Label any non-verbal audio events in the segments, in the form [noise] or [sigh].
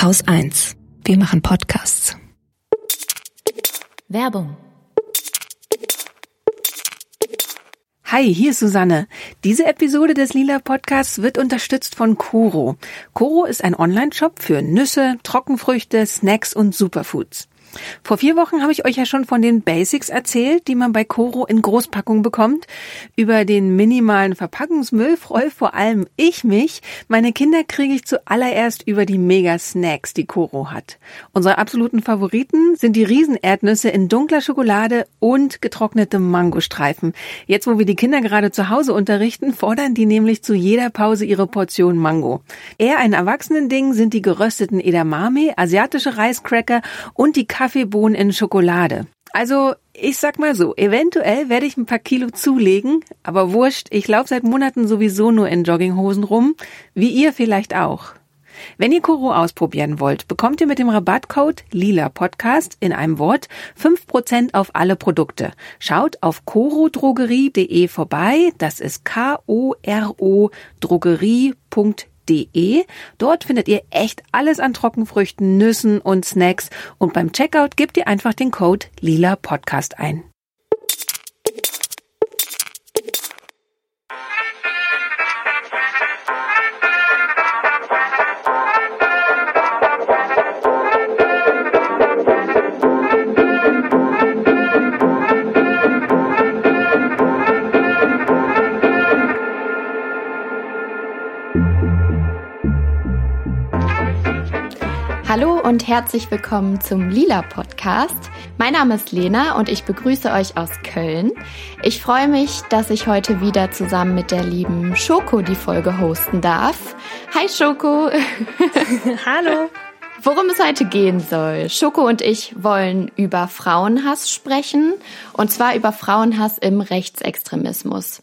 Haus 1. Wir machen Podcasts. Werbung. Hi, hier ist Susanne. Diese Episode des Lila Podcasts wird unterstützt von Koro. Koro ist ein Online-Shop für Nüsse, Trockenfrüchte, Snacks und Superfoods. Vor vier Wochen habe ich euch ja schon von den Basics erzählt, die man bei Coro in Großpackung bekommt. Über den minimalen Verpackungsmüll freue vor allem ich mich. Meine Kinder kriege ich zuallererst über die Mega-Snacks, die Coro hat. Unsere absoluten Favoriten sind die Riesenerdnüsse in dunkler Schokolade und getrocknete Mangostreifen. Jetzt, wo wir die Kinder gerade zu Hause unterrichten, fordern die nämlich zu jeder Pause ihre Portion Mango. Eher ein Erwachsenending sind die gerösteten Edamame, asiatische Reiscracker und die Kaffeebohnen in Schokolade. Also, ich sag mal so, eventuell werde ich ein paar Kilo zulegen, aber wurscht, ich laufe seit Monaten sowieso nur in Jogginghosen rum, wie ihr vielleicht auch. Wenn ihr Koro ausprobieren wollt, bekommt ihr mit dem Rabattcode Lila Podcast in einem Wort 5% auf alle Produkte. Schaut auf korodrogerie.de vorbei, das ist K-O-R-O Drogerie.de www.trockenfrüchte.de. Dort findet ihr echt alles an Trockenfrüchten, Nüssen und Snacks und beim Checkout gebt ihr einfach den Code Lila Podcast ein. Hallo und herzlich willkommen zum Lila Podcast. Mein Name ist Lena und ich begrüße euch aus Köln. Ich freue mich, dass ich heute wieder zusammen mit der lieben Schoko die Folge hosten darf. Hi Schoko. [laughs] Hallo. Worum es heute gehen soll. Schoko und ich wollen über Frauenhass sprechen und zwar über Frauenhass im Rechtsextremismus.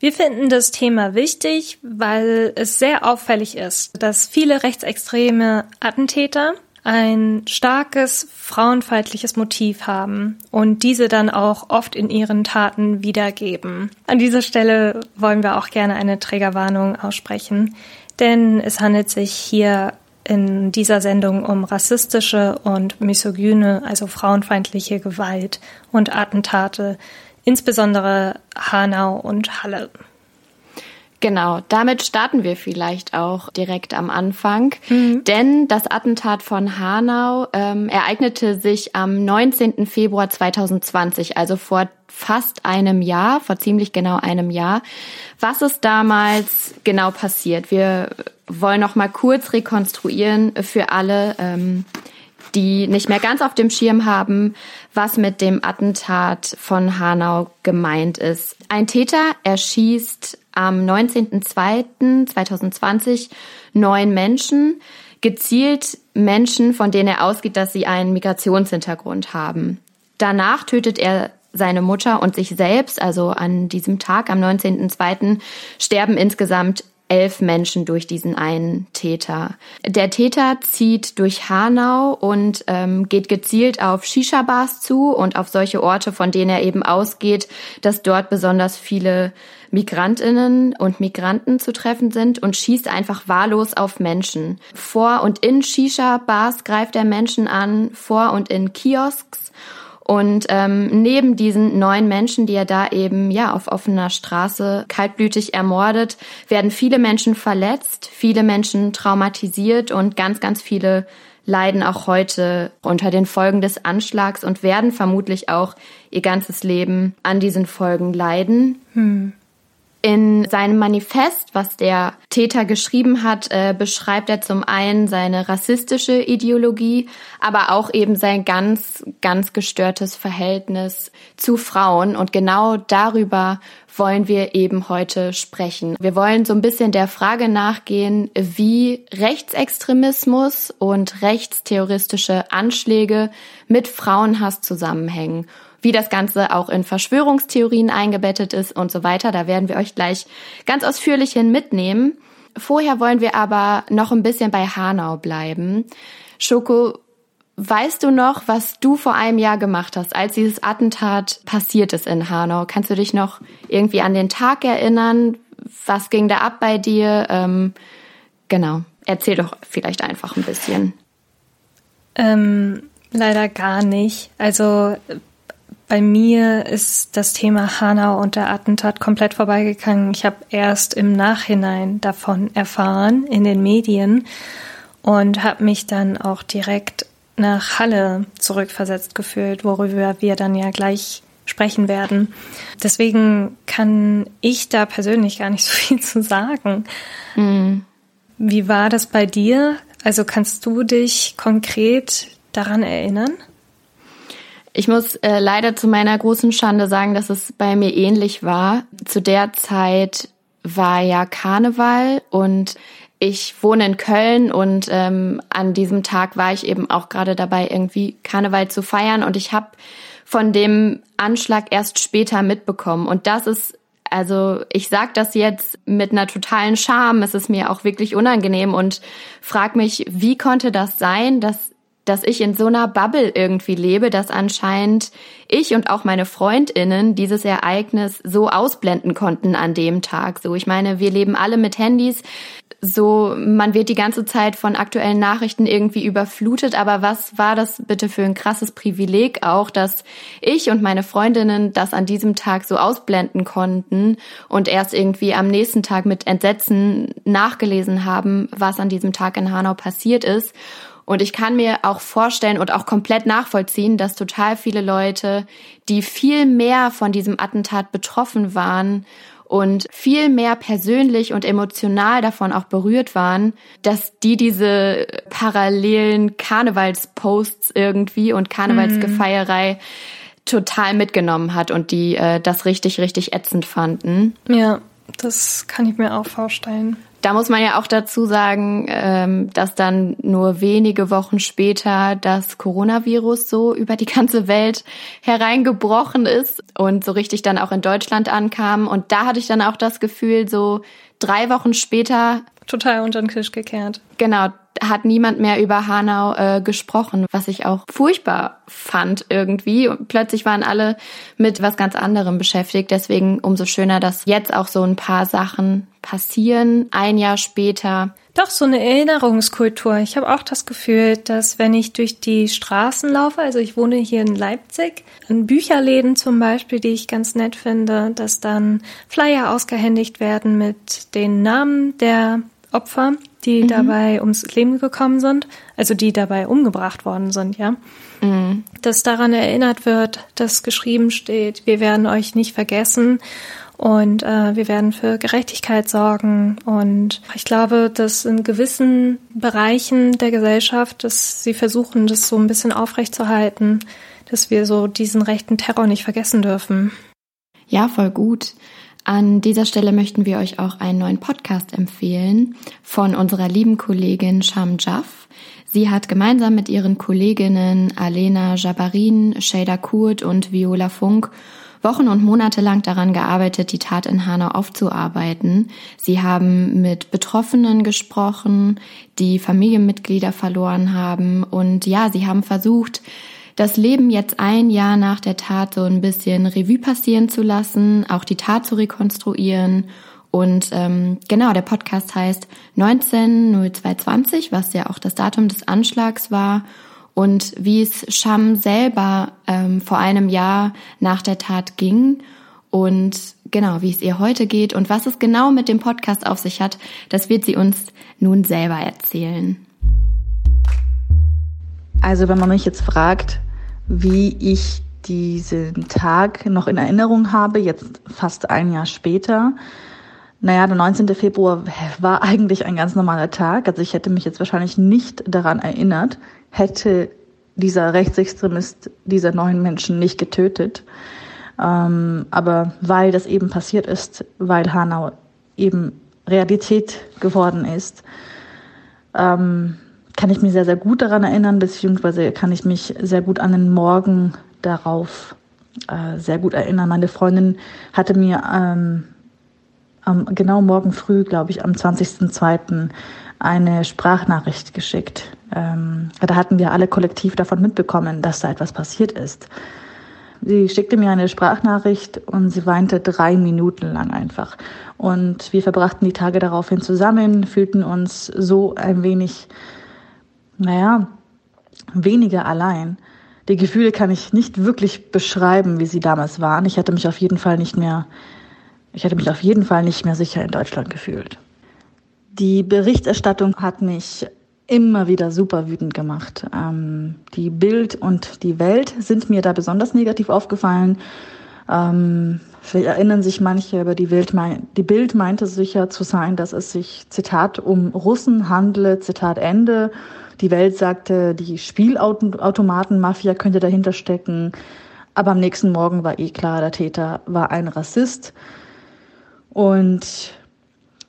Wir finden das Thema wichtig, weil es sehr auffällig ist, dass viele rechtsextreme Attentäter ein starkes frauenfeindliches Motiv haben und diese dann auch oft in ihren Taten wiedergeben. An dieser Stelle wollen wir auch gerne eine Trägerwarnung aussprechen, denn es handelt sich hier in dieser Sendung um rassistische und misogyne, also frauenfeindliche Gewalt und Attentate, insbesondere Hanau und Halle. Genau, damit starten wir vielleicht auch direkt am Anfang, mhm. denn das Attentat von Hanau ähm, ereignete sich am 19. Februar 2020, also vor fast einem Jahr, vor ziemlich genau einem Jahr. Was ist damals genau passiert? Wir wollen noch mal kurz rekonstruieren für alle. Ähm, die nicht mehr ganz auf dem Schirm haben, was mit dem Attentat von Hanau gemeint ist. Ein Täter erschießt am 19.02.2020 neun Menschen, gezielt Menschen, von denen er ausgeht, dass sie einen Migrationshintergrund haben. Danach tötet er seine Mutter und sich selbst, also an diesem Tag, am 19.02., sterben insgesamt elf Menschen durch diesen einen Täter. Der Täter zieht durch Hanau und ähm, geht gezielt auf Shisha-Bars zu und auf solche Orte, von denen er eben ausgeht, dass dort besonders viele Migrantinnen und Migranten zu treffen sind und schießt einfach wahllos auf Menschen. Vor und in Shisha-Bars greift er Menschen an, vor und in Kiosks und ähm, neben diesen neun Menschen, die er da eben ja auf offener Straße kaltblütig ermordet, werden viele Menschen verletzt, viele Menschen traumatisiert und ganz, ganz viele leiden auch heute unter den Folgen des Anschlags und werden vermutlich auch ihr ganzes Leben an diesen Folgen leiden. Hm. In seinem Manifest, was der Täter geschrieben hat, äh, beschreibt er zum einen seine rassistische Ideologie, aber auch eben sein ganz, ganz gestörtes Verhältnis zu Frauen. Und genau darüber wollen wir eben heute sprechen. Wir wollen so ein bisschen der Frage nachgehen, wie Rechtsextremismus und rechtsterroristische Anschläge mit Frauenhass zusammenhängen wie das Ganze auch in Verschwörungstheorien eingebettet ist und so weiter. Da werden wir euch gleich ganz ausführlich hin mitnehmen. Vorher wollen wir aber noch ein bisschen bei Hanau bleiben. Schoko, weißt du noch, was du vor einem Jahr gemacht hast, als dieses Attentat passiert ist in Hanau? Kannst du dich noch irgendwie an den Tag erinnern? Was ging da ab bei dir? Ähm, genau. erzähl doch vielleicht einfach ein bisschen. Ähm, leider gar nicht. Also bei mir ist das Thema Hanau und der Attentat komplett vorbeigegangen. Ich habe erst im Nachhinein davon erfahren in den Medien und habe mich dann auch direkt nach Halle zurückversetzt gefühlt, worüber wir dann ja gleich sprechen werden. Deswegen kann ich da persönlich gar nicht [laughs] so viel zu sagen. Mhm. Wie war das bei dir? Also kannst du dich konkret daran erinnern? Ich muss äh, leider zu meiner großen Schande sagen, dass es bei mir ähnlich war. Zu der Zeit war ja Karneval und ich wohne in Köln und ähm, an diesem Tag war ich eben auch gerade dabei, irgendwie Karneval zu feiern und ich habe von dem Anschlag erst später mitbekommen. Und das ist also ich sage das jetzt mit einer totalen Scham. Es ist mir auch wirklich unangenehm und frag mich, wie konnte das sein, dass dass ich in so einer Bubble irgendwie lebe, dass anscheinend ich und auch meine Freundinnen dieses Ereignis so ausblenden konnten an dem Tag. So, ich meine, wir leben alle mit Handys. So, man wird die ganze Zeit von aktuellen Nachrichten irgendwie überflutet. Aber was war das bitte für ein krasses Privileg auch, dass ich und meine Freundinnen das an diesem Tag so ausblenden konnten und erst irgendwie am nächsten Tag mit Entsetzen nachgelesen haben, was an diesem Tag in Hanau passiert ist. Und ich kann mir auch vorstellen und auch komplett nachvollziehen, dass total viele Leute, die viel mehr von diesem Attentat betroffen waren und viel mehr persönlich und emotional davon auch berührt waren, dass die diese parallelen Karnevalsposts irgendwie und Karnevalsgefeierei mhm. total mitgenommen hat und die äh, das richtig, richtig ätzend fanden. Ja, das kann ich mir auch vorstellen. Da muss man ja auch dazu sagen, ähm, dass dann nur wenige Wochen später das Coronavirus so über die ganze Welt hereingebrochen ist und so richtig dann auch in Deutschland ankam. Und da hatte ich dann auch das Gefühl, so drei Wochen später. Total unter den Tisch gekehrt. Genau, hat niemand mehr über Hanau äh, gesprochen, was ich auch furchtbar fand irgendwie. Und plötzlich waren alle mit was ganz anderem beschäftigt. Deswegen umso schöner, dass jetzt auch so ein paar Sachen passieren, ein Jahr später. Doch, so eine Erinnerungskultur. Ich habe auch das Gefühl, dass wenn ich durch die Straßen laufe, also ich wohne hier in Leipzig, in Bücherläden zum Beispiel, die ich ganz nett finde, dass dann Flyer ausgehändigt werden mit den Namen der Opfer, die mhm. dabei ums Leben gekommen sind, also die dabei umgebracht worden sind, ja. Mhm. Dass daran erinnert wird, dass geschrieben steht, wir werden euch nicht vergessen und äh, wir werden für Gerechtigkeit sorgen. Und ich glaube, dass in gewissen Bereichen der Gesellschaft, dass sie versuchen, das so ein bisschen aufrechtzuerhalten, dass wir so diesen rechten Terror nicht vergessen dürfen. Ja, voll gut. An dieser Stelle möchten wir euch auch einen neuen Podcast empfehlen von unserer lieben Kollegin Sham Jaff. Sie hat gemeinsam mit ihren Kolleginnen Alena Jabarin, Shada Kurt und Viola Funk Wochen und Monate lang daran gearbeitet, die Tat in Hanau aufzuarbeiten. Sie haben mit Betroffenen gesprochen, die Familienmitglieder verloren haben und ja, sie haben versucht, das Leben jetzt ein Jahr nach der Tat so ein bisschen Revue passieren zu lassen, auch die Tat zu rekonstruieren. Und ähm, genau, der Podcast heißt 190220, was ja auch das Datum des Anschlags war. Und wie es Sham selber ähm, vor einem Jahr nach der Tat ging und genau, wie es ihr heute geht und was es genau mit dem Podcast auf sich hat, das wird sie uns nun selber erzählen. Also wenn man mich jetzt fragt, wie ich diesen Tag noch in Erinnerung habe, jetzt fast ein Jahr später. Naja, der 19. Februar war eigentlich ein ganz normaler Tag. Also ich hätte mich jetzt wahrscheinlich nicht daran erinnert, hätte dieser Rechtsextremist dieser neun Menschen nicht getötet. Ähm, aber weil das eben passiert ist, weil Hanau eben Realität geworden ist, ähm, kann ich mich sehr, sehr gut daran erinnern, beziehungsweise kann ich mich sehr gut an den Morgen darauf äh, sehr gut erinnern. Meine Freundin hatte mir ähm, am, genau morgen früh, glaube ich, am 20.02. eine Sprachnachricht geschickt. Ähm, da hatten wir alle kollektiv davon mitbekommen, dass da etwas passiert ist. sie schickte mir eine Sprachnachricht und sie weinte drei Minuten lang einfach. Und wir verbrachten die Tage daraufhin zusammen, fühlten uns so ein wenig, naja, weniger allein. Die Gefühle kann ich nicht wirklich beschreiben, wie sie damals waren. Ich hatte mich auf jeden Fall nicht mehr, ich hatte mich auf jeden Fall nicht mehr sicher in Deutschland gefühlt. Die Berichterstattung hat mich immer wieder super wütend gemacht. Ähm, die Bild und die Welt sind mir da besonders negativ aufgefallen. Ähm, vielleicht erinnern sich manche, aber die, mein, die Bild meinte sicher zu sein, dass es sich, Zitat, um Russen handle, Zitat Ende. Die Welt sagte, die Spielautomaten-Mafia könnte dahinter stecken. Aber am nächsten Morgen war eh klar, der Täter war ein Rassist. Und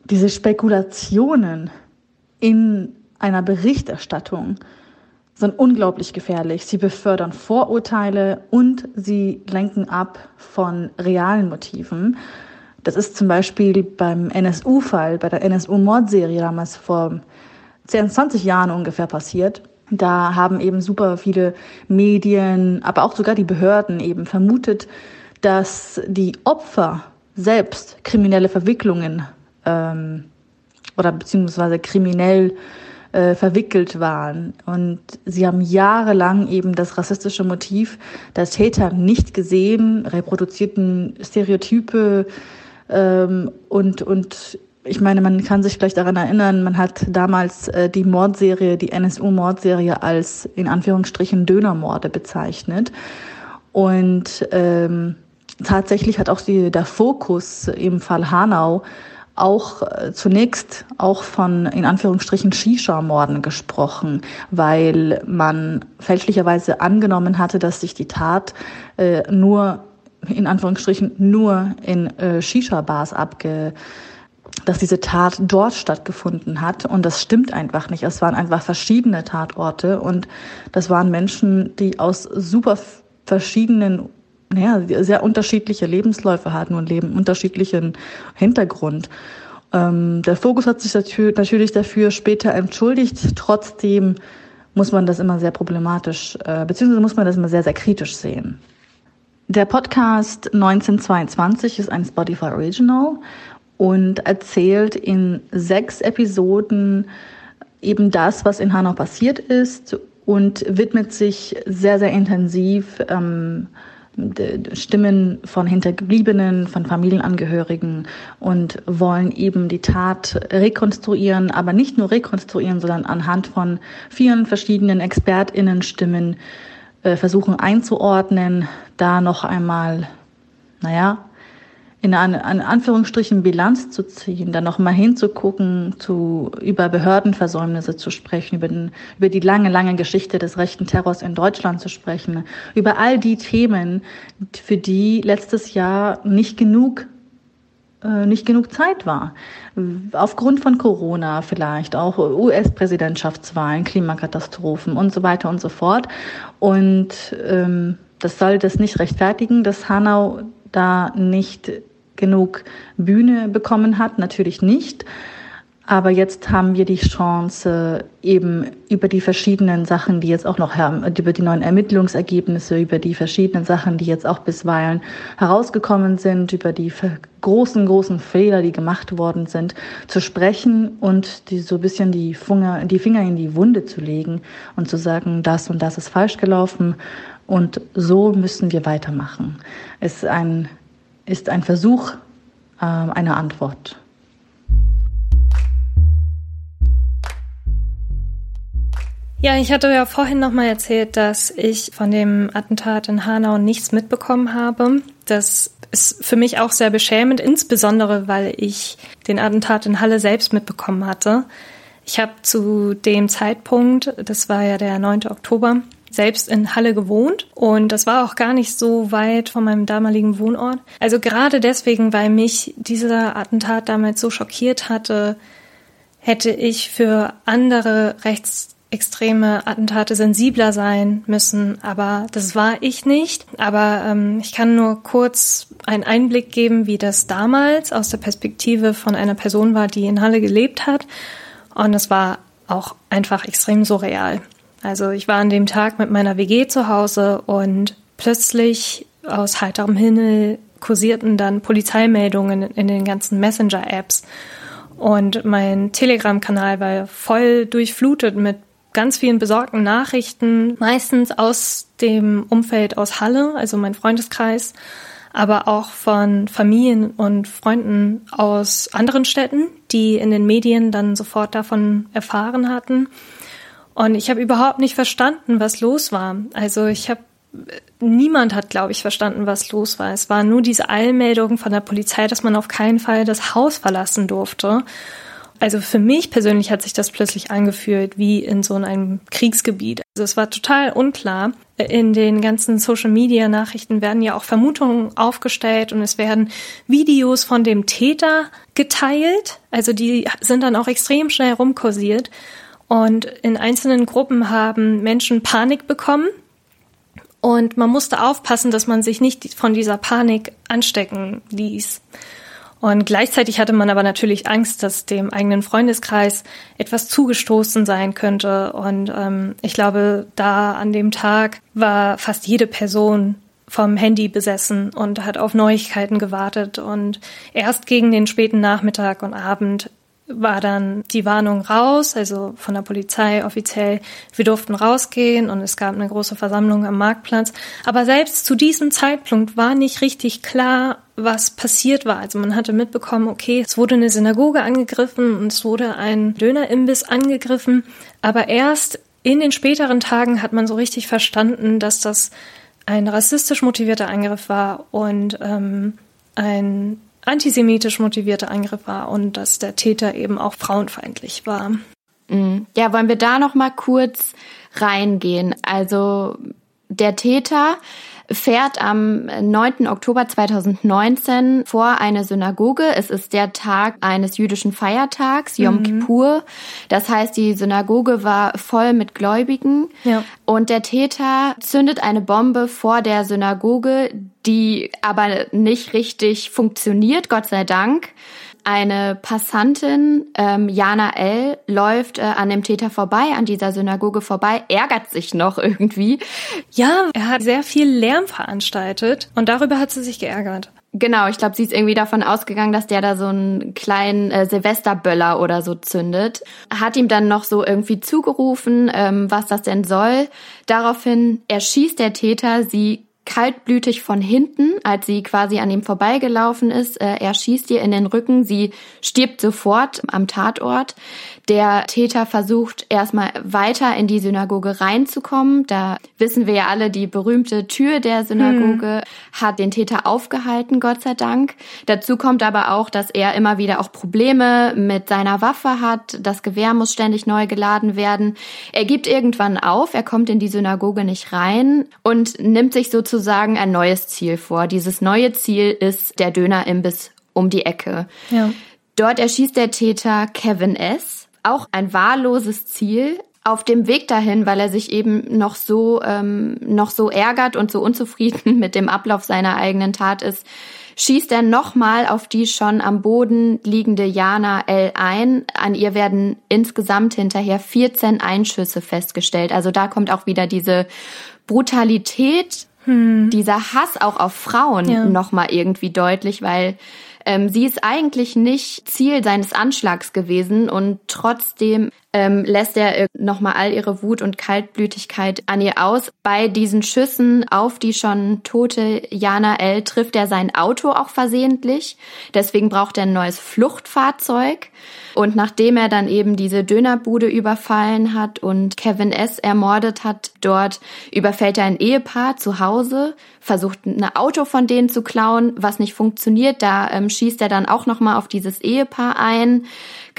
diese Spekulationen in einer Berichterstattung sind unglaublich gefährlich. Sie befördern Vorurteile und sie lenken ab von realen Motiven. Das ist zum Beispiel beim NSU-Fall, bei der NSU-Mordserie damals vor 10, 20 Jahren ungefähr passiert. Da haben eben super viele Medien, aber auch sogar die Behörden eben vermutet, dass die Opfer selbst kriminelle Verwicklungen ähm, oder beziehungsweise kriminell äh, verwickelt waren. Und sie haben jahrelang eben das rassistische Motiv der Täter nicht gesehen, reproduzierten Stereotype ähm, und, und ich meine, man kann sich vielleicht daran erinnern, man hat damals äh, die Mordserie, die NSU-Mordserie als in Anführungsstrichen Dönermorde bezeichnet. Und ähm, tatsächlich hat auch die, der Fokus im Fall Hanau auch äh, zunächst auch von in Anführungsstrichen Shisha-Morden gesprochen, weil man fälschlicherweise angenommen hatte, dass sich die Tat äh, nur in Anführungsstrichen nur in äh, Shisha-Bars abge dass diese Tat dort stattgefunden hat. Und das stimmt einfach nicht. Es waren einfach verschiedene Tatorte und das waren Menschen, die aus super verschiedenen, naja, sehr unterschiedliche Lebensläufe hatten und leben unterschiedlichen Hintergrund. Ähm, der Fokus hat sich natürlich dafür später entschuldigt. Trotzdem muss man das immer sehr problematisch, äh, beziehungsweise muss man das immer sehr, sehr kritisch sehen. Der Podcast 1922 ist ein Spotify Original und erzählt in sechs Episoden eben das, was in Hanau passiert ist und widmet sich sehr, sehr intensiv ähm, Stimmen von Hinterbliebenen, von Familienangehörigen und wollen eben die Tat rekonstruieren, aber nicht nur rekonstruieren, sondern anhand von vielen verschiedenen ExpertInnen-Stimmen äh, versuchen einzuordnen, da noch einmal, naja, in eine, eine Anführungsstrichen Bilanz zu ziehen, dann nochmal hinzugucken, zu, über Behördenversäumnisse zu sprechen, über, den, über die lange, lange Geschichte des rechten Terrors in Deutschland zu sprechen, über all die Themen, für die letztes Jahr nicht genug äh, nicht genug Zeit war. Aufgrund von Corona vielleicht, auch US-Präsidentschaftswahlen, Klimakatastrophen und so weiter und so fort. Und ähm, das soll das nicht rechtfertigen, dass Hanau da nicht genug Bühne bekommen hat, natürlich nicht. Aber jetzt haben wir die Chance, eben über die verschiedenen Sachen, die jetzt auch noch, über die neuen Ermittlungsergebnisse, über die verschiedenen Sachen, die jetzt auch bisweilen herausgekommen sind, über die großen, großen Fehler, die gemacht worden sind, zu sprechen und die, so ein bisschen die Finger, die Finger in die Wunde zu legen und zu sagen, das und das ist falsch gelaufen und so müssen wir weitermachen. Es ist ein ist ein Versuch äh, einer Antwort. Ja, ich hatte ja vorhin nochmal erzählt, dass ich von dem Attentat in Hanau nichts mitbekommen habe. Das ist für mich auch sehr beschämend, insbesondere weil ich den Attentat in Halle selbst mitbekommen hatte. Ich habe zu dem Zeitpunkt, das war ja der 9. Oktober, selbst in Halle gewohnt und das war auch gar nicht so weit von meinem damaligen Wohnort. Also gerade deswegen, weil mich dieser Attentat damals so schockiert hatte, hätte ich für andere rechtsextreme Attentate sensibler sein müssen, aber das war ich nicht. Aber ähm, ich kann nur kurz einen Einblick geben, wie das damals aus der Perspektive von einer Person war, die in Halle gelebt hat. Und es war auch einfach extrem surreal. Also ich war an dem Tag mit meiner WG zu Hause und plötzlich aus heiterem Himmel kursierten dann Polizeimeldungen in den ganzen Messenger-Apps. Und mein Telegram-Kanal war voll durchflutet mit ganz vielen besorgten Nachrichten, meistens aus dem Umfeld aus Halle, also mein Freundeskreis, aber auch von Familien und Freunden aus anderen Städten, die in den Medien dann sofort davon erfahren hatten. Und ich habe überhaupt nicht verstanden, was los war. Also ich habe niemand hat, glaube ich, verstanden, was los war. Es war nur diese Eilmeldung von der Polizei, dass man auf keinen Fall das Haus verlassen durfte. Also für mich persönlich hat sich das plötzlich angefühlt wie in so einem Kriegsgebiet. Also es war total unklar. In den ganzen Social-Media-Nachrichten werden ja auch Vermutungen aufgestellt und es werden Videos von dem Täter geteilt. Also die sind dann auch extrem schnell rumkursiert. Und in einzelnen Gruppen haben Menschen Panik bekommen. Und man musste aufpassen, dass man sich nicht von dieser Panik anstecken ließ. Und gleichzeitig hatte man aber natürlich Angst, dass dem eigenen Freundeskreis etwas zugestoßen sein könnte. Und ähm, ich glaube, da an dem Tag war fast jede Person vom Handy besessen und hat auf Neuigkeiten gewartet. Und erst gegen den späten Nachmittag und Abend war dann die Warnung raus, also von der Polizei offiziell, wir durften rausgehen und es gab eine große Versammlung am Marktplatz. Aber selbst zu diesem Zeitpunkt war nicht richtig klar, was passiert war. Also man hatte mitbekommen, okay, es wurde eine Synagoge angegriffen und es wurde ein Dönerimbiss angegriffen. Aber erst in den späteren Tagen hat man so richtig verstanden, dass das ein rassistisch motivierter Angriff war und ähm, ein antisemitisch motivierter Angriff war und dass der Täter eben auch frauenfeindlich war. Mhm. Ja, wollen wir da noch mal kurz reingehen? Also der Täter fährt am 9. Oktober 2019 vor eine Synagoge. Es ist der Tag eines jüdischen Feiertags, Yom mhm. Kippur. Das heißt, die Synagoge war voll mit Gläubigen. Ja. Und der Täter zündet eine Bombe vor der Synagoge, die aber nicht richtig funktioniert, Gott sei Dank. Eine Passantin, ähm, Jana L., läuft äh, an dem Täter vorbei, an dieser Synagoge vorbei, ärgert sich noch irgendwie. Ja, er hat sehr viel Lärm veranstaltet und darüber hat sie sich geärgert. Genau, ich glaube, sie ist irgendwie davon ausgegangen, dass der da so einen kleinen äh, Silvesterböller oder so zündet. Hat ihm dann noch so irgendwie zugerufen, ähm, was das denn soll. Daraufhin erschießt der Täter sie kaltblütig von hinten, als sie quasi an ihm vorbeigelaufen ist. Äh, er schießt ihr in den Rücken, sie stirbt sofort am Tatort. Der Täter versucht erstmal weiter in die Synagoge reinzukommen. Da wissen wir ja alle, die berühmte Tür der Synagoge hm. hat den Täter aufgehalten, Gott sei Dank. Dazu kommt aber auch, dass er immer wieder auch Probleme mit seiner Waffe hat. Das Gewehr muss ständig neu geladen werden. Er gibt irgendwann auf, er kommt in die Synagoge nicht rein und nimmt sich sozusagen ein neues Ziel vor. Dieses neue Ziel ist der Dönerimbiss um die Ecke. Ja. Dort erschießt der Täter Kevin S auch ein wahlloses Ziel auf dem Weg dahin, weil er sich eben noch so ähm, noch so ärgert und so unzufrieden [laughs] mit dem Ablauf seiner eigenen Tat ist, schießt er nochmal auf die schon am Boden liegende Jana L ein. An ihr werden insgesamt hinterher 14 Einschüsse festgestellt. Also da kommt auch wieder diese Brutalität, hm. dieser Hass auch auf Frauen ja. nochmal irgendwie deutlich, weil ähm, sie ist eigentlich nicht Ziel seines Anschlags gewesen und trotzdem ähm, lässt er nochmal all ihre Wut und Kaltblütigkeit an ihr aus. Bei diesen Schüssen auf die schon tote Jana L. trifft er sein Auto auch versehentlich. Deswegen braucht er ein neues Fluchtfahrzeug. Und nachdem er dann eben diese Dönerbude überfallen hat und Kevin S. ermordet hat, dort überfällt er ein Ehepaar zu Hause, versucht ein Auto von denen zu klauen, was nicht funktioniert. Da ähm, schießt er dann auch nochmal auf dieses Ehepaar ein,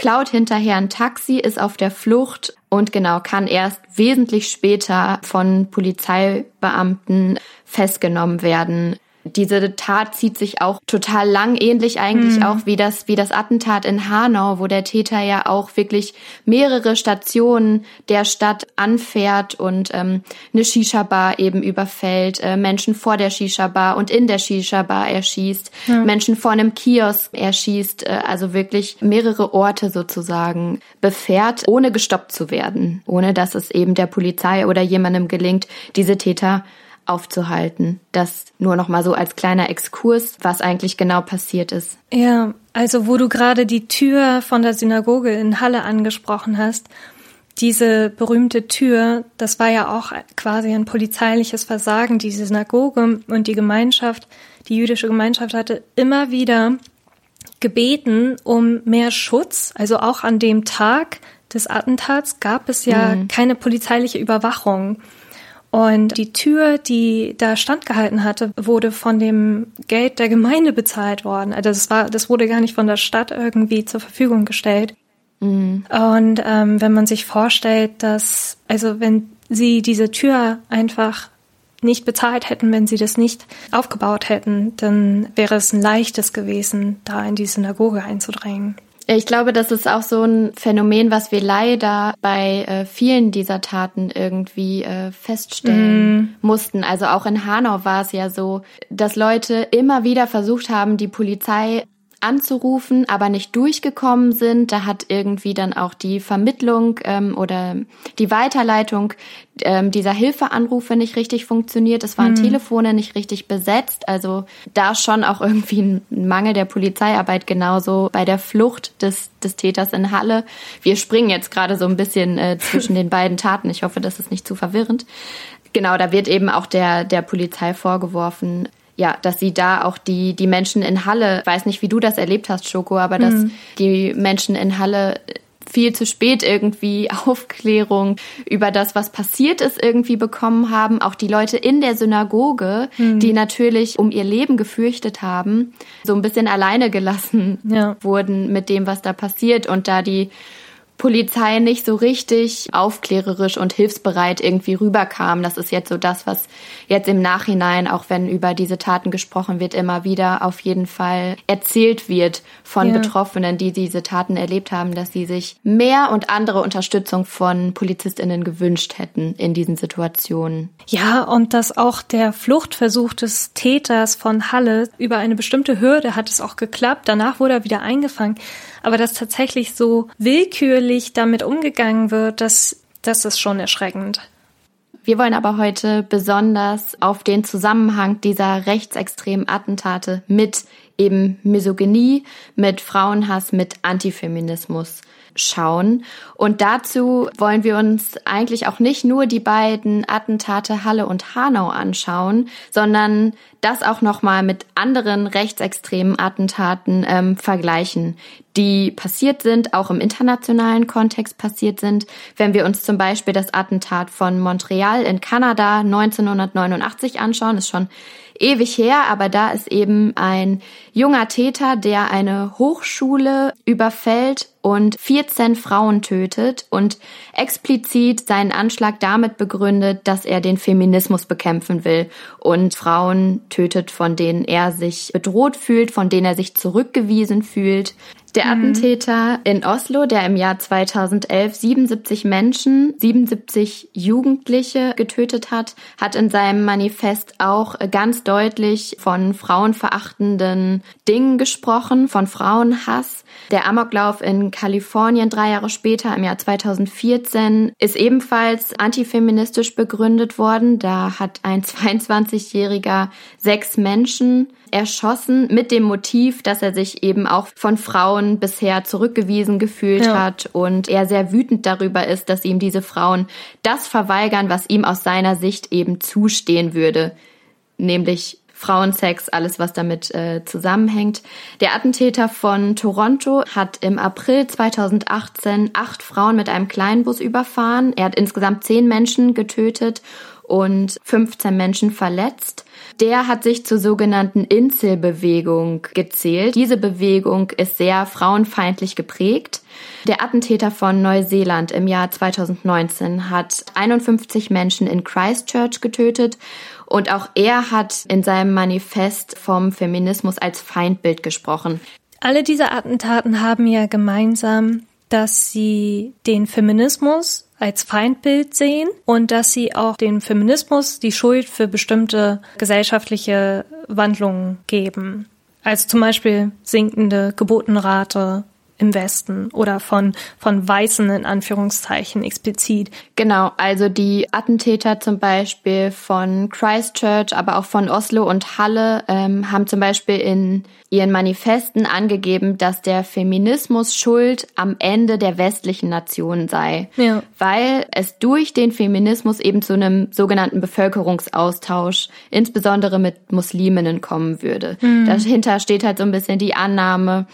klaut hinterher ein Taxi, ist auf der Flucht und genau kann erst wesentlich später von Polizeibeamten festgenommen werden diese Tat zieht sich auch total lang, ähnlich eigentlich mhm. auch wie das, wie das Attentat in Hanau, wo der Täter ja auch wirklich mehrere Stationen der Stadt anfährt und ähm, eine Shisha-Bar eben überfällt, äh, Menschen vor der Shisha-Bar und in der Shisha-Bar erschießt, ja. Menschen vor einem Kiosk erschießt, äh, also wirklich mehrere Orte sozusagen befährt, ohne gestoppt zu werden, ohne dass es eben der Polizei oder jemandem gelingt, diese Täter aufzuhalten. Das nur noch mal so als kleiner Exkurs, was eigentlich genau passiert ist. Ja, also wo du gerade die Tür von der Synagoge in Halle angesprochen hast, diese berühmte Tür, das war ja auch quasi ein polizeiliches Versagen. Die Synagoge und die Gemeinschaft, die jüdische Gemeinschaft hatte immer wieder gebeten um mehr Schutz. Also auch an dem Tag des Attentats gab es ja mhm. keine polizeiliche Überwachung. Und die Tür, die da standgehalten hatte, wurde von dem Geld der Gemeinde bezahlt worden. Also das war, das wurde gar nicht von der Stadt irgendwie zur Verfügung gestellt. Mhm. Und ähm, wenn man sich vorstellt, dass, also wenn sie diese Tür einfach nicht bezahlt hätten, wenn sie das nicht aufgebaut hätten, dann wäre es ein leichtes gewesen, da in die Synagoge einzudrängen. Ich glaube, das ist auch so ein Phänomen, was wir leider bei äh, vielen dieser Taten irgendwie äh, feststellen mm. mussten. Also auch in Hanau war es ja so, dass Leute immer wieder versucht haben, die Polizei anzurufen, aber nicht durchgekommen sind. Da hat irgendwie dann auch die Vermittlung ähm, oder die Weiterleitung ähm, dieser Hilfeanrufe nicht richtig funktioniert. Es waren mhm. Telefone nicht richtig besetzt. Also da schon auch irgendwie ein Mangel der Polizeiarbeit genauso bei der Flucht des, des Täters in Halle. Wir springen jetzt gerade so ein bisschen äh, zwischen den beiden Taten. Ich hoffe, das ist nicht zu verwirrend. Genau, da wird eben auch der, der Polizei vorgeworfen, ja, dass sie da auch die, die Menschen in Halle, weiß nicht, wie du das erlebt hast, Schoko, aber dass mhm. die Menschen in Halle viel zu spät irgendwie [laughs] Aufklärung über das, was passiert ist, irgendwie bekommen haben. Auch die Leute in der Synagoge, mhm. die natürlich um ihr Leben gefürchtet haben, so ein bisschen alleine gelassen ja. wurden mit dem, was da passiert und da die Polizei nicht so richtig aufklärerisch und hilfsbereit irgendwie rüberkam. Das ist jetzt so das, was jetzt im Nachhinein, auch wenn über diese Taten gesprochen wird, immer wieder auf jeden Fall erzählt wird von ja. Betroffenen, die diese Taten erlebt haben, dass sie sich mehr und andere Unterstützung von Polizistinnen gewünscht hätten in diesen Situationen. Ja, und dass auch der Fluchtversuch des Täters von Halle über eine bestimmte Hürde hat es auch geklappt. Danach wurde er wieder eingefangen aber dass tatsächlich so willkürlich damit umgegangen wird, das, das ist schon erschreckend. Wir wollen aber heute besonders auf den Zusammenhang dieser rechtsextremen Attentate mit eben Misogynie, mit Frauenhass, mit Antifeminismus schauen. Und dazu wollen wir uns eigentlich auch nicht nur die beiden Attentate Halle und Hanau anschauen, sondern das auch nochmal mit anderen rechtsextremen Attentaten ähm, vergleichen, die passiert sind, auch im internationalen Kontext passiert sind. Wenn wir uns zum Beispiel das Attentat von Montreal in Kanada 1989 anschauen, ist schon ewig her, aber da ist eben ein junger Täter, der eine Hochschule überfällt und 14 Frauen tötet und explizit seinen Anschlag damit begründet, dass er den Feminismus bekämpfen will und Frauen tötet, von denen er sich bedroht fühlt, von denen er sich zurückgewiesen fühlt. Der mhm. Attentäter in Oslo, der im Jahr 2011 77 Menschen, 77 Jugendliche getötet hat, hat in seinem Manifest auch ganz deutlich von frauenverachtenden Dingen gesprochen, von Frauenhass. Der Amoklauf in Kalifornien drei Jahre später, im Jahr 2014, ist ebenfalls antifeministisch begründet worden. Da hat ein 22-Jähriger sechs Menschen erschossen mit dem Motiv, dass er sich eben auch von Frauen bisher zurückgewiesen gefühlt ja. hat und er sehr wütend darüber ist, dass ihm diese Frauen das verweigern, was ihm aus seiner Sicht eben zustehen würde, nämlich Frauensex, alles was damit äh, zusammenhängt. Der Attentäter von Toronto hat im April 2018 acht Frauen mit einem Kleinbus überfahren. Er hat insgesamt zehn Menschen getötet und 15 Menschen verletzt. Der hat sich zur sogenannten Inselbewegung gezählt. Diese Bewegung ist sehr frauenfeindlich geprägt. Der Attentäter von Neuseeland im Jahr 2019 hat 51 Menschen in Christchurch getötet und auch er hat in seinem Manifest vom Feminismus als Feindbild gesprochen. Alle diese Attentaten haben ja gemeinsam, dass sie den Feminismus als Feindbild sehen und dass sie auch dem Feminismus die Schuld für bestimmte gesellschaftliche Wandlungen geben. Also zum Beispiel sinkende Geburtenrate im Westen oder von, von Weißen in Anführungszeichen explizit. Genau, also die Attentäter zum Beispiel von Christchurch, aber auch von Oslo und Halle ähm, haben zum Beispiel in ihren Manifesten angegeben, dass der Feminismus schuld am Ende der westlichen Nationen sei, ja. weil es durch den Feminismus eben zu einem sogenannten Bevölkerungsaustausch, insbesondere mit Musliminnen, kommen würde. Mhm. Dahinter steht halt so ein bisschen die Annahme,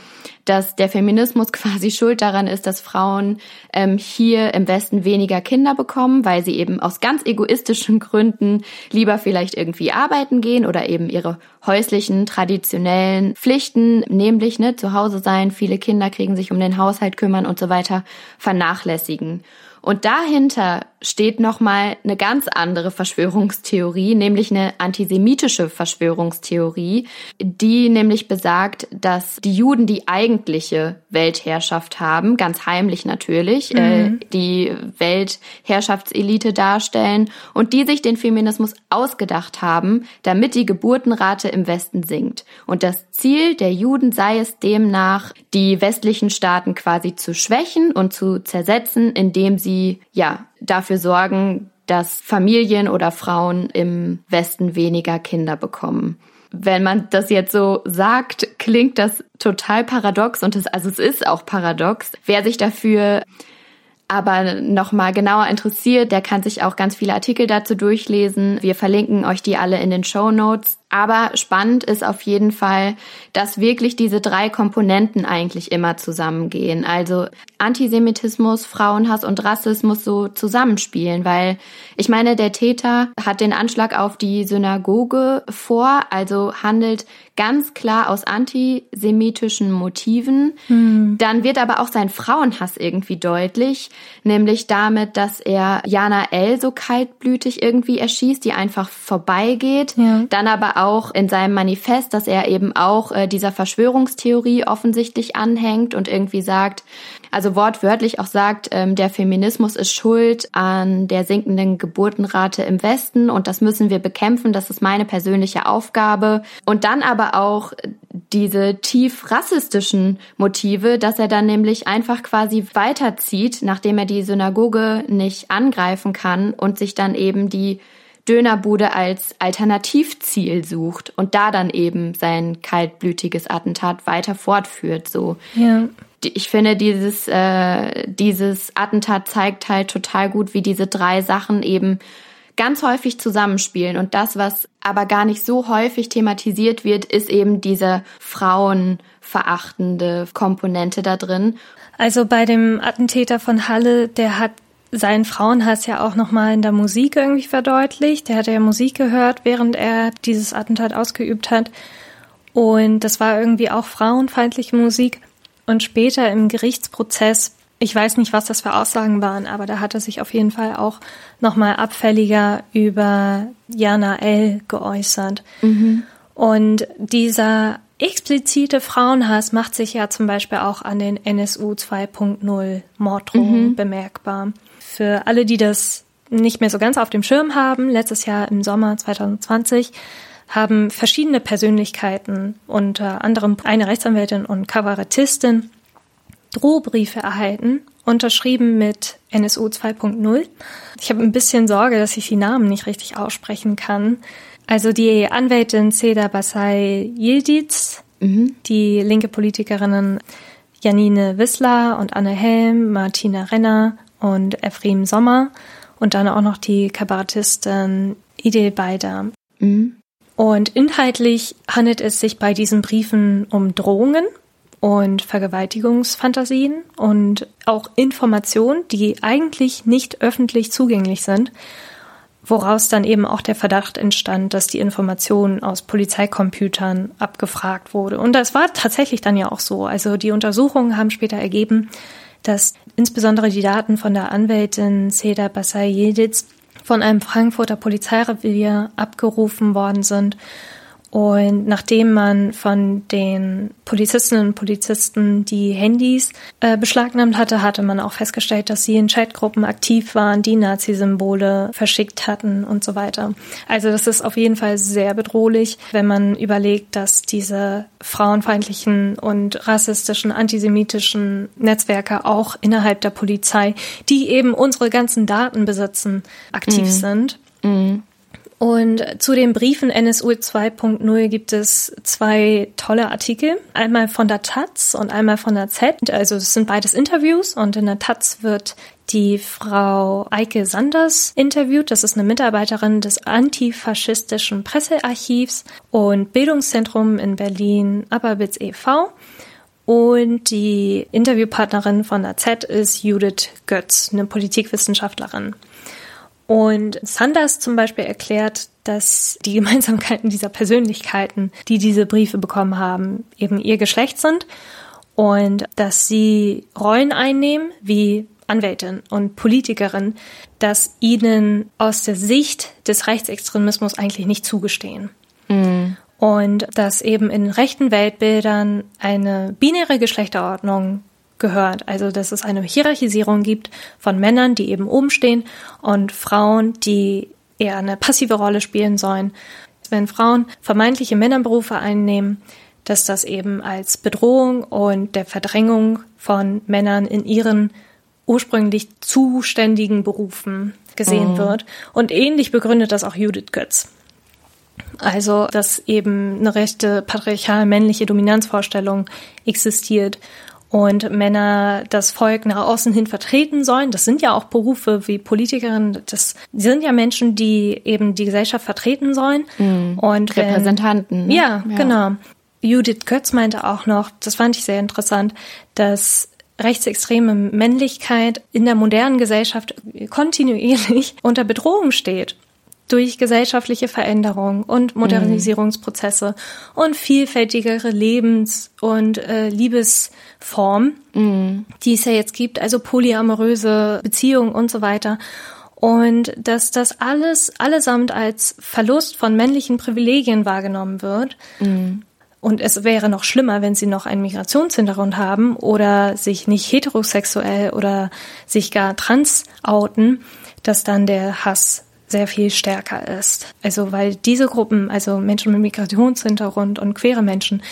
dass der Feminismus [laughs] quasi schuld daran ist, dass Frauen ähm, hier im Westen weniger Kinder bekommen, weil sie eben aus ganz egoistischen Gründen lieber vielleicht irgendwie arbeiten gehen oder eben ihre häuslichen, traditionellen Pflichten, nämlich ne, zu Hause sein, viele Kinder kriegen, sich um den Haushalt kümmern und so weiter, vernachlässigen. Und dahinter steht nochmal eine ganz andere Verschwörungstheorie, nämlich eine antisemitische Verschwörungstheorie, die nämlich besagt, dass die Juden die eigentliche Weltherrschaft haben, ganz heimlich natürlich, äh, mhm. äh, die Weltherrschaftselite darstellen und die sich den Feminismus ausgedacht haben, damit die Geburtenrate im Westen sinkt. Und das Ziel der Juden sei es demnach, die westlichen Staaten quasi zu schwächen und zu zersetzen, indem sie ja dafür sorgen, dass Familien oder Frauen im Westen weniger Kinder bekommen. Wenn man das jetzt so sagt, klingt das total paradox und es, also es ist auch paradox. Wer sich dafür aber nochmal genauer interessiert, der kann sich auch ganz viele Artikel dazu durchlesen. Wir verlinken euch die alle in den Show Notes. Aber spannend ist auf jeden Fall, dass wirklich diese drei Komponenten eigentlich immer zusammengehen. Also Antisemitismus, Frauenhass und Rassismus so zusammenspielen, weil ich meine, der Täter hat den Anschlag auf die Synagoge vor, also handelt ganz klar aus antisemitischen Motiven. Hm. Dann wird aber auch sein Frauenhass irgendwie deutlich, nämlich damit, dass er Jana L. so kaltblütig irgendwie erschießt, die einfach vorbeigeht. Ja. Dann aber auch in seinem Manifest, dass er eben auch äh, dieser Verschwörungstheorie offensichtlich anhängt und irgendwie sagt, also wortwörtlich auch sagt, ähm, der Feminismus ist schuld an der sinkenden Geburtenrate im Westen und das müssen wir bekämpfen, das ist meine persönliche Aufgabe. Und dann aber auch diese tief rassistischen Motive, dass er dann nämlich einfach quasi weiterzieht, nachdem er die Synagoge nicht angreifen kann und sich dann eben die Dönerbude als Alternativziel sucht und da dann eben sein kaltblütiges Attentat weiter fortführt. So. Ja. Ich finde, dieses, äh, dieses Attentat zeigt halt total gut, wie diese drei Sachen eben ganz häufig zusammenspielen. Und das, was aber gar nicht so häufig thematisiert wird, ist eben diese frauenverachtende Komponente da drin. Also bei dem Attentäter von Halle, der hat seinen Frauenhass ja auch nochmal in der Musik irgendwie verdeutlicht. Der hatte ja Musik gehört, während er dieses Attentat ausgeübt hat. Und das war irgendwie auch frauenfeindliche Musik. Und später im Gerichtsprozess, ich weiß nicht, was das für Aussagen waren, aber da hat er sich auf jeden Fall auch nochmal abfälliger über Jana L. geäußert. Mhm. Und dieser explizite Frauenhass macht sich ja zum Beispiel auch an den NSU 2.0 Morddrohungen mhm. bemerkbar. Für alle, die das nicht mehr so ganz auf dem Schirm haben, letztes Jahr im Sommer 2020 haben verschiedene Persönlichkeiten, unter anderem eine Rechtsanwältin und Kabarettistin, Drohbriefe erhalten, unterschrieben mit NSU 2.0. Ich habe ein bisschen Sorge, dass ich die Namen nicht richtig aussprechen kann. Also die Anwältin Seda Basay Yildiz, mhm. die linke Politikerinnen Janine Wissler und Anne Helm, Martina Renner und Ephraim Sommer und dann auch noch die Kabarettistin Idil Beider. Mhm. Und inhaltlich handelt es sich bei diesen Briefen um Drohungen und Vergewaltigungsfantasien und auch Informationen, die eigentlich nicht öffentlich zugänglich sind, woraus dann eben auch der Verdacht entstand, dass die Information aus Polizeicomputern abgefragt wurde. Und das war tatsächlich dann ja auch so. Also die Untersuchungen haben später ergeben, dass insbesondere die Daten von der Anwältin Seda Basay-Yildiz von einem Frankfurter Polizeirevier abgerufen worden sind Und nachdem man von den Polizistinnen und Polizisten die Handys äh, beschlagnahmt hatte, hatte man auch festgestellt, dass sie in Chatgruppen aktiv waren, die Nazi-Symbole verschickt hatten und so weiter. Also das ist auf jeden Fall sehr bedrohlich, wenn man überlegt, dass diese frauenfeindlichen und rassistischen, antisemitischen Netzwerke auch innerhalb der Polizei, die eben unsere ganzen Daten besitzen, aktiv mhm. sind. Mhm. Und zu den Briefen NSU 2.0 gibt es zwei tolle Artikel. Einmal von der Taz und einmal von der Z. Also es sind beides Interviews und in der Taz wird die Frau Eike Sanders interviewt. Das ist eine Mitarbeiterin des antifaschistischen Pressearchivs und Bildungszentrum in Berlin Aberbitz e.V. Und die Interviewpartnerin von der Z ist Judith Götz, eine Politikwissenschaftlerin. Und Sanders zum Beispiel erklärt, dass die [laughs] Gemeinsamkeiten dieser Persönlichkeiten, die diese Briefe bekommen haben, eben ihr Geschlecht sind und dass sie Rollen einnehmen wie Anwältin und Politikerin, dass ihnen aus der Sicht des Rechtsextremismus eigentlich nicht zugestehen. Mhm. Und dass eben in rechten Weltbildern eine binäre Geschlechterordnung gehört. Also dass es eine Hierarchisierung gibt von Männern, die eben oben stehen und Frauen, die eher eine passive Rolle spielen sollen. Wenn Frauen vermeintliche Männerberufe einnehmen, dass das eben als Bedrohung und der Verdrängung von Männern in ihren ursprünglich zuständigen Berufen gesehen mhm. wird. Und ähnlich begründet das auch Judith Götz. Also, dass eben eine rechte patriarchal männliche Dominanzvorstellung existiert und Männer das Volk nach außen hin vertreten sollen. Das sind ja auch Berufe wie Politikerinnen. Das sind ja Menschen, die eben die Gesellschaft vertreten sollen. Mhm. Und wenn, Repräsentanten. Ne? Ja, ja, genau. Judith Götz meinte auch noch, das fand ich sehr interessant, dass rechtsextreme Männlichkeit in der modernen Gesellschaft kontinuierlich [laughs] unter Bedrohung steht durch gesellschaftliche Veränderung und Modernisierungsprozesse mm. und vielfältigere Lebens- und äh, Liebesformen, mm. die es ja jetzt gibt, also polyamoröse Beziehungen und so weiter. Und dass das alles allesamt als Verlust von männlichen Privilegien wahrgenommen wird. Mm. Und es wäre noch schlimmer, wenn sie noch einen Migrationshintergrund haben oder sich nicht heterosexuell oder sich gar trans outen, dass dann der Hass sehr viel stärker ist. Also weil diese Gruppen, also Menschen mit Migrationshintergrund und queere Menschen,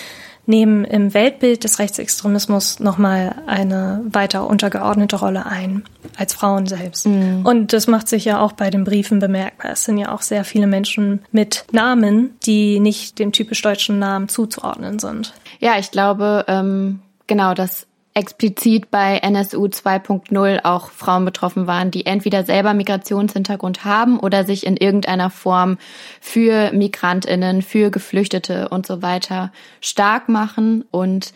nehmen im Weltbild des Rechtsextremismus nochmal eine weiter untergeordnete Rolle ein als Frauen selbst. Mhm. Und das macht sich ja auch bei den Briefen bemerkbar. Es sind ja auch sehr viele Menschen mit Namen, die nicht dem typisch deutschen Namen zuzuordnen sind. Ja, ich glaube, ähm, genau, dass explizit bei NSU 2.0 auch Frauen betroffen waren, die entweder selber Migrationshintergrund haben oder sich in irgendeiner Form für Migrantinnen, für Geflüchtete und so weiter stark machen und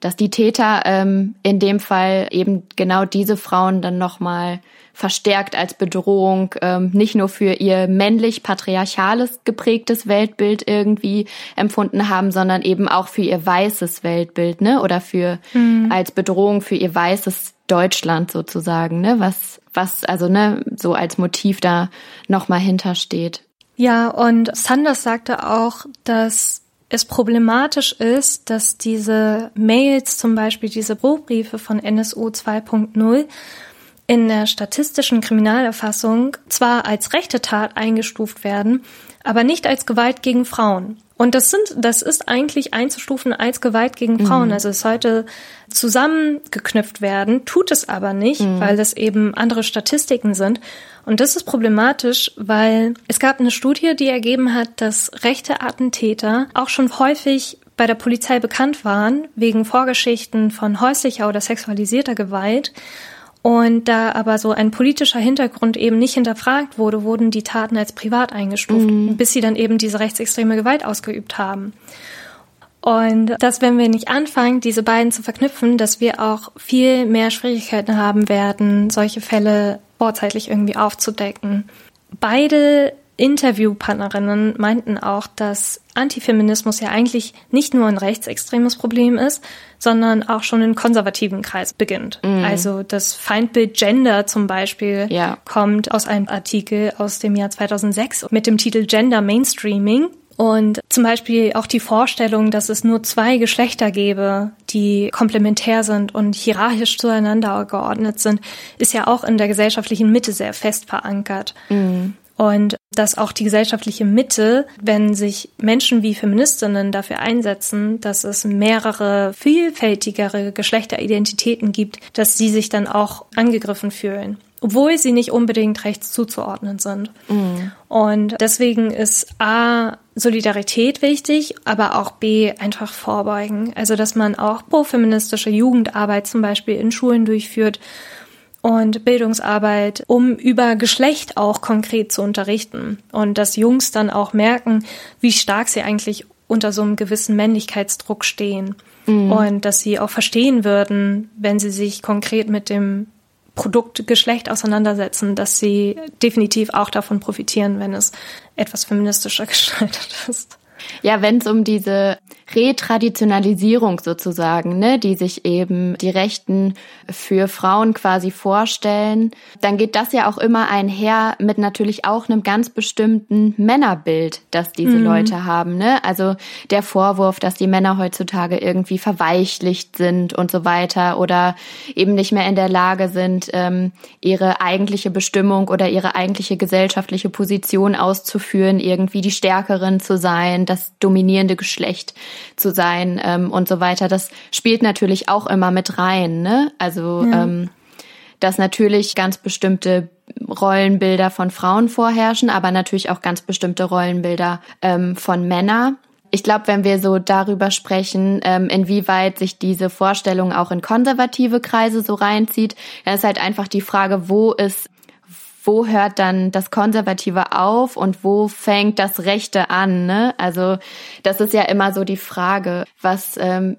dass die Täter ähm, in dem Fall eben genau diese Frauen dann nochmal verstärkt als Bedrohung, ähm, nicht nur für ihr männlich-patriarchales geprägtes Weltbild irgendwie empfunden haben, sondern eben auch für ihr weißes Weltbild, ne? Oder für mhm. als Bedrohung für ihr weißes Deutschland sozusagen, ne? Was, was also ne, so als Motiv da nochmal hintersteht. Ja, und Sanders sagte auch, dass es problematisch ist, dass diese Mails, zum Beispiel diese Bruchbriefe von NSU 2.0, in der statistischen Kriminalerfassung zwar als rechte Tat eingestuft werden, aber nicht als Gewalt gegen Frauen. Und das sind, das ist eigentlich einzustufen als Gewalt gegen Frauen. Mhm. Also es sollte zusammengeknüpft werden, tut es aber nicht, mhm. weil das eben andere Statistiken sind. Und das ist problematisch, weil es gab eine Studie, die ergeben hat, dass rechte Attentäter auch schon häufig bei der Polizei bekannt waren, wegen Vorgeschichten von häuslicher oder sexualisierter Gewalt und da aber so ein politischer Hintergrund eben nicht hinterfragt wurde, wurden die Taten als privat eingestuft, mhm. bis sie dann eben diese rechtsextreme Gewalt ausgeübt haben. Und dass, wenn wir nicht anfangen, diese beiden zu verknüpfen, dass wir auch viel mehr Schwierigkeiten haben werden, solche Fälle vorzeitig irgendwie aufzudecken. Beide Interviewpartnerinnen meinten auch, dass Antifeminismus ja eigentlich nicht nur ein rechtsextremes Problem ist, sondern auch schon in konservativen Kreis beginnt. Mhm. Also das Feindbild Gender zum Beispiel ja. kommt aus einem Artikel aus dem Jahr 2006 mit dem Titel Gender Mainstreaming Und zum Beispiel auch die Vorstellung, dass es nur zwei Geschlechter gäbe, die komplementär sind und hierarchisch zueinander geordnet sind, ist ja auch in der gesellschaftlichen Mitte sehr fest verankert. Mhm. Und dass auch die gesellschaftliche Mitte, wenn sich Menschen wie Feministinnen dafür einsetzen, dass es mehrere vielfältigere Geschlechteridentitäten gibt, dass sie sich dann auch angegriffen fühlen obwohl sie nicht unbedingt rechts zuzuordnen sind. Mhm. Und deswegen ist A, Solidarität wichtig, aber auch B, einfach vorbeugen. Also, dass man auch profeministische Jugendarbeit zum Beispiel in Schulen durchführt und Bildungsarbeit, um über Geschlecht auch konkret zu unterrichten. Und dass Jungs dann auch merken, wie stark sie eigentlich unter so einem gewissen Männlichkeitsdruck stehen. Mhm. Und dass sie auch verstehen würden, wenn sie sich konkret mit dem Produktgeschlecht auseinandersetzen, dass sie definitiv auch davon profitieren, wenn es etwas feministischer [laughs] gestaltet ist. Ja, wenn es um diese Retraditionalisierung sozusagen, ne, die sich eben die Rechten für Frauen quasi vorstellen, dann geht das ja auch immer einher mit natürlich auch einem ganz bestimmten Männerbild, das diese mhm. Leute haben, ne? Also der Vorwurf, dass die Männer heutzutage irgendwie verweichlicht sind und so weiter oder eben nicht mehr in der Lage sind, ähm, ihre eigentliche Bestimmung oder ihre eigentliche gesellschaftliche Position auszuführen, irgendwie die Stärkeren zu sein, das dominierende Geschlecht zu sein ähm, und so weiter. Das spielt natürlich auch immer mit rein. Ne? Also ja. ähm, dass natürlich ganz bestimmte Rollenbilder von Frauen vorherrschen, aber natürlich auch ganz bestimmte Rollenbilder ähm, von Männern. Ich glaube, wenn wir so darüber sprechen, ähm, inwieweit sich diese Vorstellung auch in konservative Kreise so reinzieht, dann ist halt einfach die Frage, wo ist wo hört dann das Konservative auf und wo fängt das Rechte an? Ne? Also das ist ja immer so die Frage, was ähm,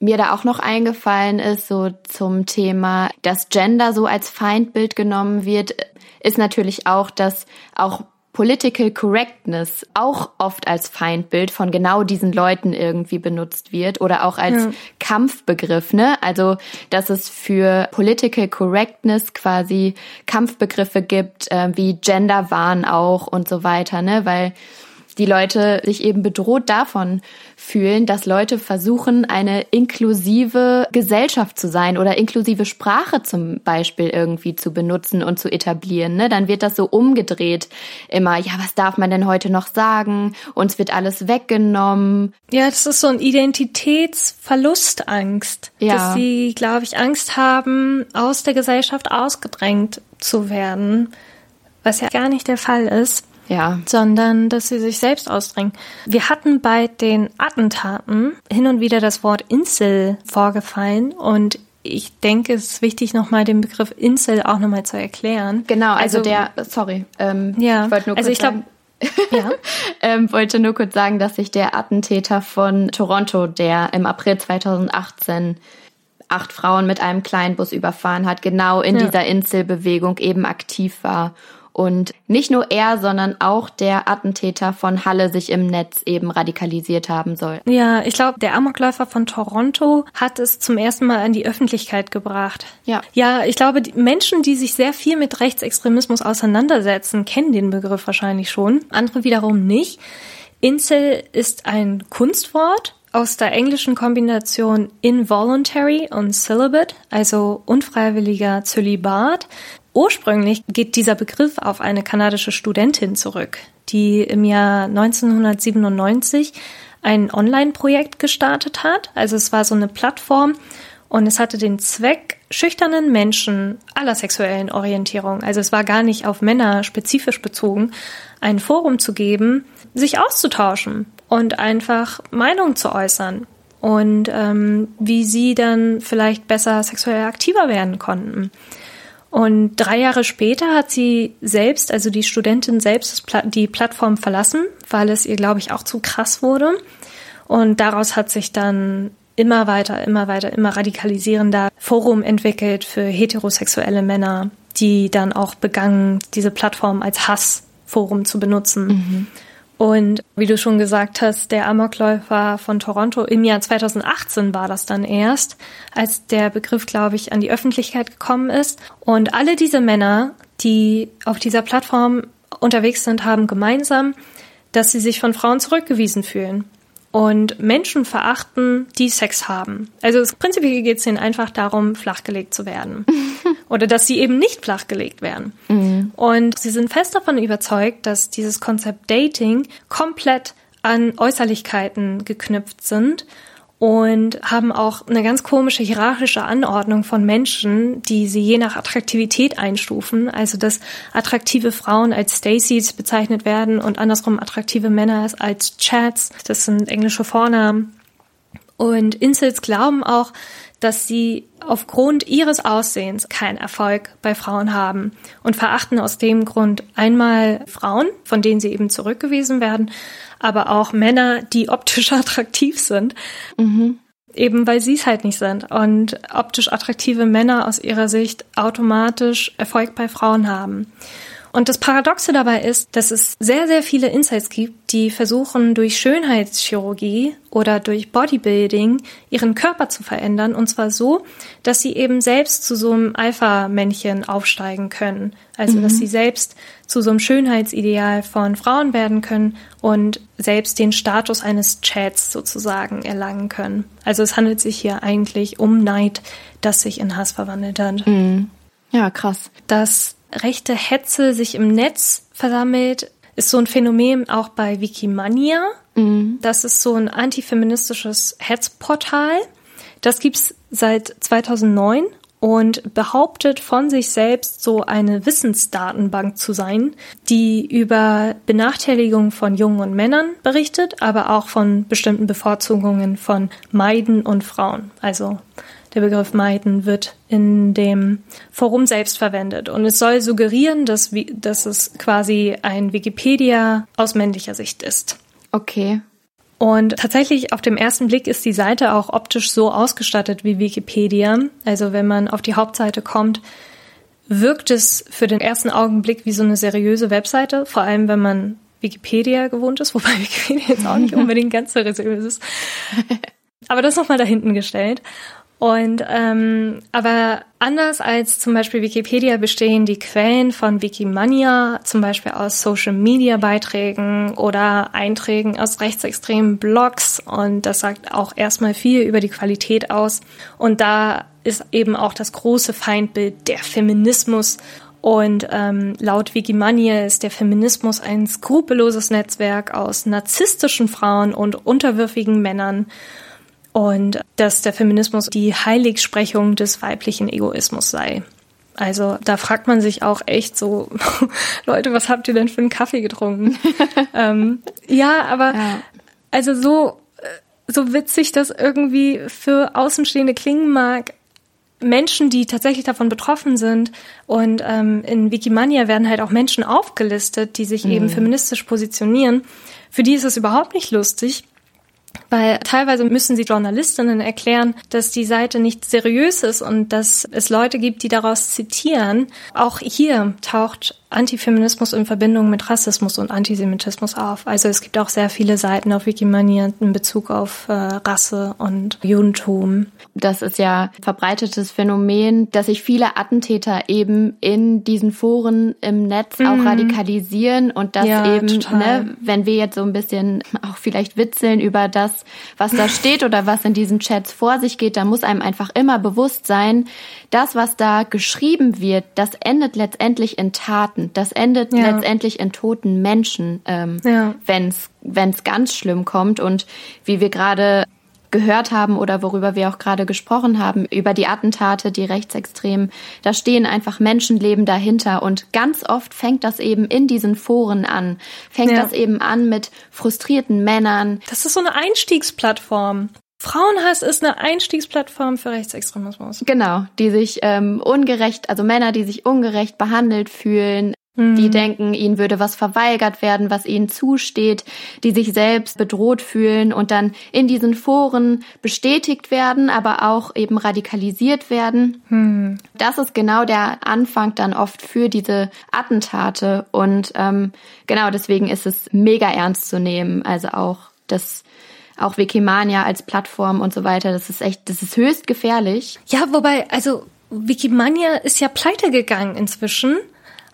mir da auch noch eingefallen ist, so zum Thema, dass Gender so als Feindbild genommen wird, ist natürlich auch, dass auch Political Correctness auch oft als Feindbild von genau diesen Leuten irgendwie benutzt wird oder auch als ja. Kampfbegriff, ne? Also, dass es für Political Correctness quasi Kampfbegriffe gibt, äh, wie Genderwahn auch und so weiter, ne? Weil die Leute sich eben bedroht davon fühlen, dass Leute versuchen, eine inklusive Gesellschaft zu sein oder inklusive Sprache zum Beispiel irgendwie zu benutzen und zu etablieren. Ne? Dann wird das so umgedreht immer, ja, was darf man denn heute noch sagen? Uns wird alles weggenommen. Ja, das ist so ein Identitätsverlustangst, ja. dass sie, glaube ich, Angst haben, aus der Gesellschaft ausgedrängt zu werden, was ja gar nicht der Fall ist ja. sondern dass sie sich selbst ausdrängen. Wir hatten bei den Attentaten hin und wieder das Wort Insel vorgefallen und ich denke, es ist wichtig, nochmal den Begriff Insel auch nochmal zu erklären. Genau, also, also der, sorry, ähm, ja, ich wollte nur also kurz ich glaube, [laughs] ja. [laughs] ähm, wollte nur kurz sagen, dass sich der Attentäter von Toronto, der im April 2018 acht Frauen mit einem Kleinbus überfahren hat, genau in ja. dieser Inselbewegung eben aktiv war und nicht nur er, sondern auch der Attentäter von Halle sich im Netz eben radikalisiert haben soll. Ja, ich glaube, der Amokläufer von Toronto hat es zum ersten Mal an die Öffentlichkeit gebracht. Ja. Ja, ich glaube, die Menschen, die sich sehr viel mit Rechtsextremismus auseinandersetzen, kennen den Begriff wahrscheinlich schon. Andere wiederum nicht. Incel ist ein Kunstwort aus der englischen Kombination involuntary und celibate, also unfreiwilliger Zölibat. Ursprünglich geht dieser Begriff auf eine kanadische Studentin zurück, die im Jahr 1997 ein Online-Projekt gestartet hat. Also es war so eine Plattform und es hatte den Zweck, schüchternen Menschen aller sexuellen Orientierung, also es war gar nicht auf Männer spezifisch bezogen, ein Forum zu geben, sich auszutauschen und einfach Meinung zu äußern und ähm, wie sie dann vielleicht besser sexuell aktiver werden konnten. Und drei Jahre später hat sie selbst, also die Studentin selbst, die Plattform verlassen, weil es ihr, glaube ich, auch zu krass wurde. Und daraus hat sich dann immer weiter, immer weiter, immer radikalisierender Forum entwickelt für heterosexuelle Männer, die dann auch begangen, diese Plattform als Hassforum zu benutzen. Mhm. Und wie du schon gesagt hast, der Amokläufer von Toronto im Jahr 2018 war das dann erst, als der Begriff, glaube ich, an die Öffentlichkeit gekommen ist. Und alle diese Männer, die auf dieser Plattform unterwegs sind, haben gemeinsam, dass sie sich von Frauen zurückgewiesen fühlen und Menschen verachten, die Sex haben. Also prinzipiell geht es ihnen einfach darum, flachgelegt zu werden. [laughs] Oder dass sie eben nicht flachgelegt werden. Mhm. Und sie sind fest davon überzeugt, dass dieses Konzept Dating komplett an Äußerlichkeiten geknüpft sind und haben auch eine ganz komische hierarchische Anordnung von Menschen, die sie je nach Attraktivität einstufen. Also dass attraktive Frauen als Stacys bezeichnet werden und andersrum attraktive Männer als Chats. Das sind englische Vornamen. Und Incels glauben auch, dass sie aufgrund ihres Aussehens keinen Erfolg bei Frauen haben und verachten aus dem Grund einmal Frauen, von denen sie eben zurückgewiesen werden, aber auch Männer, die optisch [laughs] attraktiv sind. Mhm. Eben weil sie es halt nicht sind. Und optisch attraktive Männer aus ihrer Sicht automatisch Erfolg bei Frauen haben. Und das Paradoxe dabei ist, dass es sehr, sehr viele Insights gibt, die versuchen, durch Schönheitschirurgie oder durch Bodybuilding ihren Körper zu verändern. Und zwar so, dass sie eben selbst zu so einem Alpha-Männchen aufsteigen können. Also, mhm. dass sie selbst zu so einem Schönheitsideal von Frauen werden können und selbst den Status eines Chats sozusagen erlangen können. Also, es handelt sich hier eigentlich um Neid, das sich in Hass verwandelt hat. Mhm. Ja, krass. Das rechte Hetze sich im Netz versammelt, ist so ein Phänomen auch bei Wikimania. Mhm. Das ist so ein antifeministisches Hetzportal. Das gibt's seit 2009 und behauptet von sich selbst so eine Wissensdatenbank zu sein, die über Benachteiligung von Jungen und Männern berichtet, aber auch von bestimmten Bevorzugungen von Meiden und Frauen. Also der Begriff meiden wird in dem Forum selbst verwendet. Und es soll suggerieren, dass, dass es quasi ein Wikipedia aus männlicher Sicht ist. Okay. Und tatsächlich auf dem ersten Blick ist die Seite auch optisch so ausgestattet wie Wikipedia. Also wenn man auf die Hauptseite kommt, wirkt es für den ersten Augenblick wie so eine seriöse Webseite, vor allem wenn man Wikipedia gewohnt ist, [laughs] wobei Wikipedia jetzt auch nicht [laughs] unbedingt ganz seriös ist. Aber das nochmal da hinten gestellt. Und ähm, aber anders als zum Beispiel Wikipedia bestehen die Quellen von Wikimania zum Beispiel aus Social Media Beiträgen oder Einträgen aus rechtsextremen Blogs und das sagt auch erstmal viel über die Qualität aus. Und da ist eben auch das große Feindbild der Feminismus. Und ähm, laut Wikimania ist der Feminismus ein skrupelloses Netzwerk aus narzisstischen Frauen und unterwürfigen Männern und dass der Feminismus die Heiligsprechung des weiblichen Egoismus sei. Also da fragt man sich auch echt so, [laughs] Leute, was habt ihr denn für einen Kaffee getrunken? [laughs] ähm, ja, aber ja. also so, äh, so witzig das irgendwie für Außenstehende klingen mag, Menschen, die tatsächlich davon betroffen sind. Und ähm, in Wikimania werden halt auch Menschen aufgelistet, die sich mhm. eben feministisch positionieren. Für die ist es überhaupt nicht lustig. Weil teilweise müssen sie Journalistinnen erklären, dass die Seite nicht seriös ist und dass es Leute gibt, die daraus zitieren. Auch hier taucht Antifeminismus in Verbindung mit Rassismus und Antisemitismus auf. Also es gibt auch sehr viele Seiten auf Wikimania in Bezug auf äh, Rasse und Judentum. Das ist ja verbreitetes Phänomen, dass sich viele Attentäter eben in diesen Foren im Netz mhm. auch radikalisieren und dass ja, eben, ne, wenn wir jetzt so ein bisschen auch vielleicht witzeln über das, was da steht oder was in diesen Chats vor sich geht, da muss einem einfach immer bewusst sein, das, was da geschrieben wird, das endet letztendlich in Taten. Taten. Das endet ja. letztendlich in toten Menschen, ähm, ja. wenn es ganz schlimm kommt. Und wie wir gerade gehört haben oder worüber wir auch gerade gesprochen haben, über die Attentate, die Rechtsextremen, da stehen einfach Menschenleben dahinter und ganz oft fängt das eben in diesen Foren an. Fängt ja. das eben an mit frustrierten Männern. Das ist so eine Einstiegsplattform. Frauenhass ist eine Einstiegsplattform für Rechtsextremismus. Genau, die sich ähm, ungerecht, also Männer, die sich ungerecht behandelt fühlen, mhm. die denken, ihnen würde was verweigert werden, was ihnen zusteht, die sich selbst bedroht fühlen und dann in diesen Foren bestätigt werden, aber auch eben radikalisiert werden. Mhm. Das ist genau der Anfang dann oft für diese Attentate und ähm, genau deswegen ist es mega ernst zu nehmen. Also auch das auch Wikimania als Plattform und so weiter. Das ist echt, das ist höchst gefährlich. Ja, wobei, also Wikimania ist ja pleite gegangen inzwischen.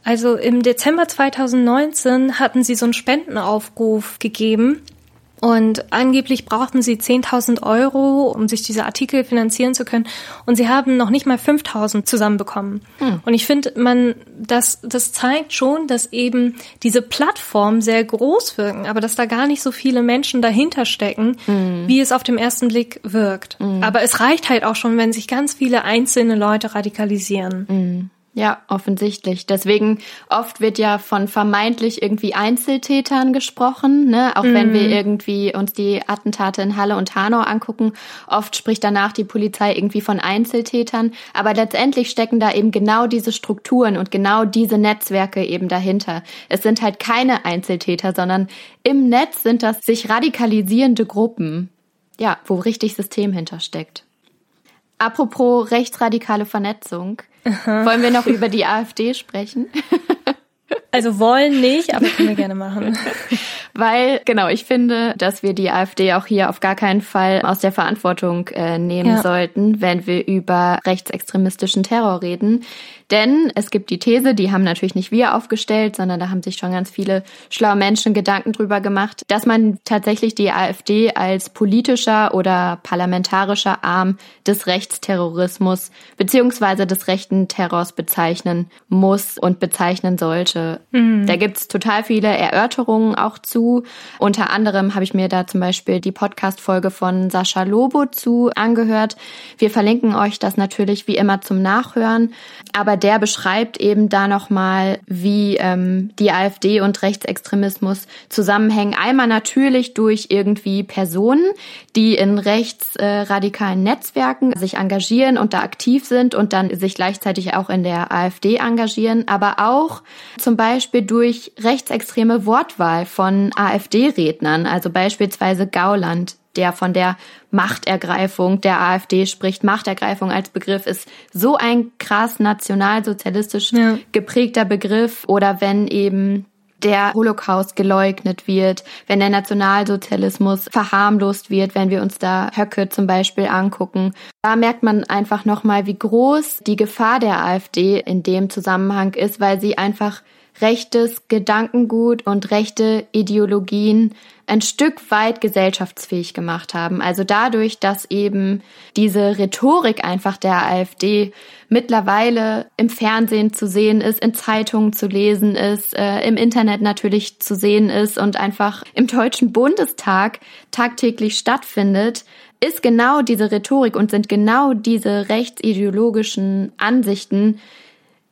Also im Dezember 2019 hatten sie so einen Spendenaufruf gegeben und angeblich brauchten sie 10.000 Euro, um sich diese Artikel finanzieren zu können. Und sie haben noch nicht mal 5.000 zusammenbekommen. Hm. Und ich finde, man, das, das zeigt schon, dass eben diese Plattformen sehr groß wirken, aber dass da gar nicht so viele Menschen dahinter stecken, hm. wie es auf dem ersten Blick wirkt. Hm. Aber es reicht halt auch schon, wenn sich ganz viele einzelne Leute radikalisieren. Ja, offensichtlich. Deswegen oft wird ja von vermeintlich irgendwie Einzeltätern gesprochen, ne? Auch mhm. wenn wir mhm. irgendwie uns die Attentate in Halle und Hanau angucken, oft spricht danach die Polizei irgendwie von Einzeltätern, aber letztendlich stecken da eben genau diese Strukturen und genau diese Netzwerke eben dahinter. Es sind halt keine Einzeltäter, sondern im Netz sind das sich radikalisierende Gruppen. Ja, wo richtig System hintersteckt. Apropos rechtsradikale Vernetzung. Aha. Wollen wir noch über die AfD sprechen? [laughs] Also wollen nicht, aber können wir gerne machen. [laughs] Weil, genau, ich finde, dass wir die AfD auch hier auf gar keinen Fall aus der Verantwortung äh, nehmen ja. sollten, wenn wir über rechtsextremistischen Terror reden. Denn es gibt die These, die haben natürlich nicht wir aufgestellt, sondern da haben sich schon ganz viele schlaue Menschen Gedanken drüber gemacht, dass man tatsächlich die AfD als politischer oder parlamentarischer Arm des Rechtsterrorismus beziehungsweise des rechten Terrors bezeichnen muss und bezeichnen sollte. Mhm. Da gibt's total viele Erörterungen auch zu. Unter anderem habe ich mir da zum Beispiel die Podcast-Folge von Sascha Lobo zu angehört. Wir verlinken euch das natürlich wie immer zum Nachhören. Aber aber der beschreibt eben da nochmal, wie ähm, die AfD und Rechtsextremismus zusammenhängen. Einmal natürlich durch irgendwie Personen, die in rechtsradikalen äh, Netzwerken sich engagieren und da aktiv sind und dann sich gleichzeitig auch in der AfD engagieren, aber auch zum Beispiel durch rechtsextreme Wortwahl von AfD-Rednern, also beispielsweise Gauland, der von der Machtergreifung der AfD spricht. Machtergreifung als Begriff ist so ein krass nationalsozialistisch ja. geprägter Begriff. Oder wenn eben der Holocaust geleugnet wird, wenn der Nationalsozialismus verharmlost wird, wenn wir uns da Höcke zum Beispiel angucken. Da merkt man einfach nochmal, wie groß die Gefahr der AfD in dem Zusammenhang ist, weil sie einfach rechtes Gedankengut und rechte Ideologien ein Stück weit gesellschaftsfähig gemacht haben. Also dadurch, dass eben diese Rhetorik einfach der AfD mittlerweile im Fernsehen zu sehen ist, in Zeitungen zu lesen ist, äh, im Internet natürlich zu sehen ist und einfach im Deutschen Bundestag tagtäglich stattfindet, ist genau diese Rhetorik und sind genau diese rechtsideologischen Ansichten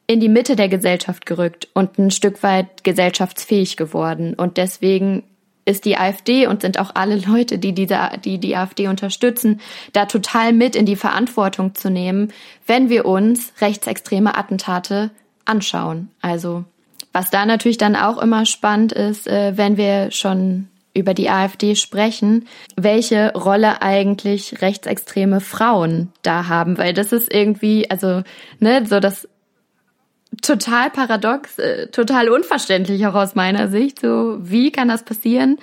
in die Mitte der Gesellschaft gerückt und ein Stück weit gesellschaftsfähig geworden. Und deswegen ist die AfD und sind auch alle Leute, die diese, die die AfD unterstützen, da total mit in die Verantwortung zu nehmen, wenn wir uns rechtsextreme Attentate anschauen. Also was da natürlich dann auch immer spannend ist, äh, wenn wir schon über die AfD sprechen, welche Rolle eigentlich rechtsextreme Frauen da haben, weil das ist irgendwie, also ne, so das total paradox, äh, total unverständlich auch aus meiner Sicht. So, wie kann das passieren?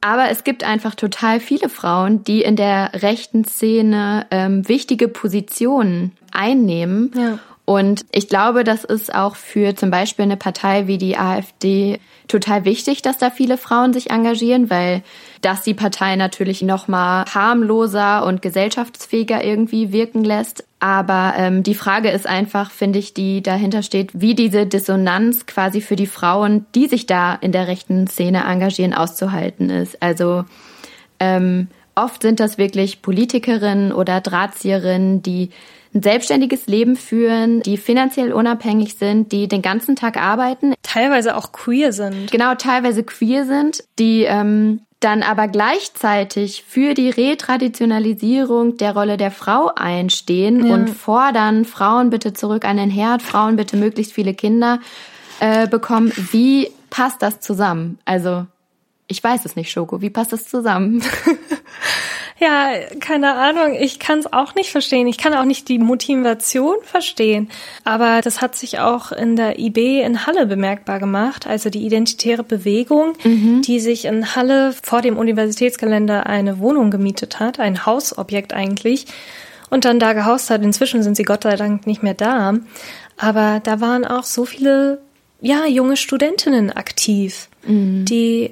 Aber es gibt einfach total viele Frauen, die in der rechten Szene ähm, wichtige Positionen einnehmen. Ja. Und ich glaube, das ist auch für zum Beispiel eine Partei wie die AfD total wichtig, dass da viele Frauen sich engagieren, weil das die Partei natürlich noch mal harmloser und gesellschaftsfähiger irgendwie wirken lässt. Aber ähm, die Frage ist einfach, finde ich, die dahinter steht, wie diese Dissonanz quasi für die Frauen, die sich da in der rechten Szene engagieren, auszuhalten ist. Also ähm, oft sind das wirklich Politikerinnen oder Drahtzieherinnen, die ein selbstständiges Leben führen, die finanziell unabhängig sind, die den ganzen Tag arbeiten. Teilweise auch queer sind. Genau, teilweise queer sind, die ähm, dann aber gleichzeitig für die Retraditionalisierung der Rolle der Frau einstehen ja. und fordern, Frauen bitte zurück an den Herd, Frauen bitte möglichst viele Kinder äh, bekommen. Wie passt das zusammen? Also, ich weiß es nicht, Schoko. Wie passt das zusammen? [laughs] Ja, keine Ahnung. Ich kann es auch nicht verstehen. Ich kann auch nicht die Motivation verstehen. Aber das hat sich auch in der IB in Halle bemerkbar gemacht. Also die identitäre Bewegung, mhm. die sich in Halle vor dem Universitätsgelände eine Wohnung gemietet hat, ein Hausobjekt eigentlich, und dann da gehaust hat. Inzwischen sind sie Gott sei Dank nicht mehr da. Aber da waren auch so viele ja junge Studentinnen aktiv, mhm. die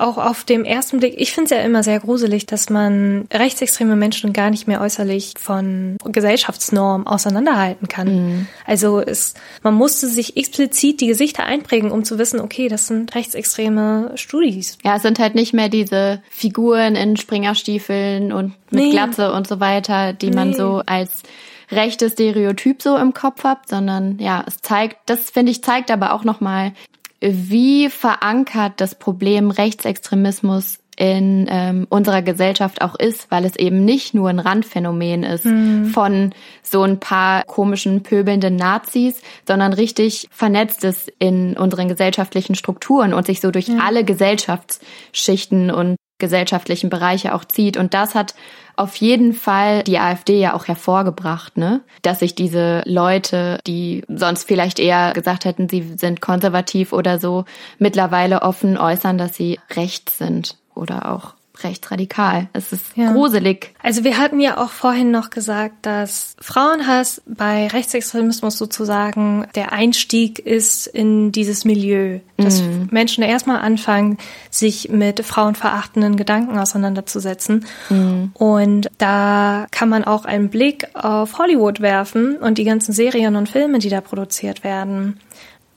auch auf dem ersten Blick, ich finde es ja immer sehr gruselig, dass man rechtsextreme Menschen gar nicht mehr äußerlich von Gesellschaftsnormen auseinanderhalten kann. Mhm. Also es, man musste sich explizit die Gesichter einprägen, um zu wissen, okay, das sind rechtsextreme Studis. Ja, es sind halt nicht mehr diese Figuren in Springerstiefeln und mit nee. Glatze und so weiter, die nee. man so als rechtes Stereotyp so im Kopf hat, sondern ja, es zeigt, das finde ich zeigt aber auch nochmal wie verankert das Problem Rechtsextremismus in ähm, unserer Gesellschaft auch ist, weil es eben nicht nur ein Randphänomen ist mhm. von so ein paar komischen, pöbelnden Nazis, sondern richtig vernetzt ist in unseren gesellschaftlichen Strukturen und sich so durch ja. alle Gesellschaftsschichten und gesellschaftlichen Bereiche auch zieht. Und das hat auf jeden Fall die AfD ja auch hervorgebracht, ne? Dass sich diese Leute, die sonst vielleicht eher gesagt hätten, sie sind konservativ oder so, mittlerweile offen äußern, dass sie rechts sind oder auch rechtsradikal. Es ist ja. gruselig. Also wir hatten ja auch vorhin noch gesagt, dass Frauenhass bei Rechtsextremismus sozusagen der Einstieg ist in dieses Milieu, dass mhm. Menschen erstmal anfangen, sich mit frauenverachtenden Gedanken auseinanderzusetzen. Mhm. Und da kann man auch einen Blick auf Hollywood werfen und die ganzen Serien und Filme, die da produziert werden.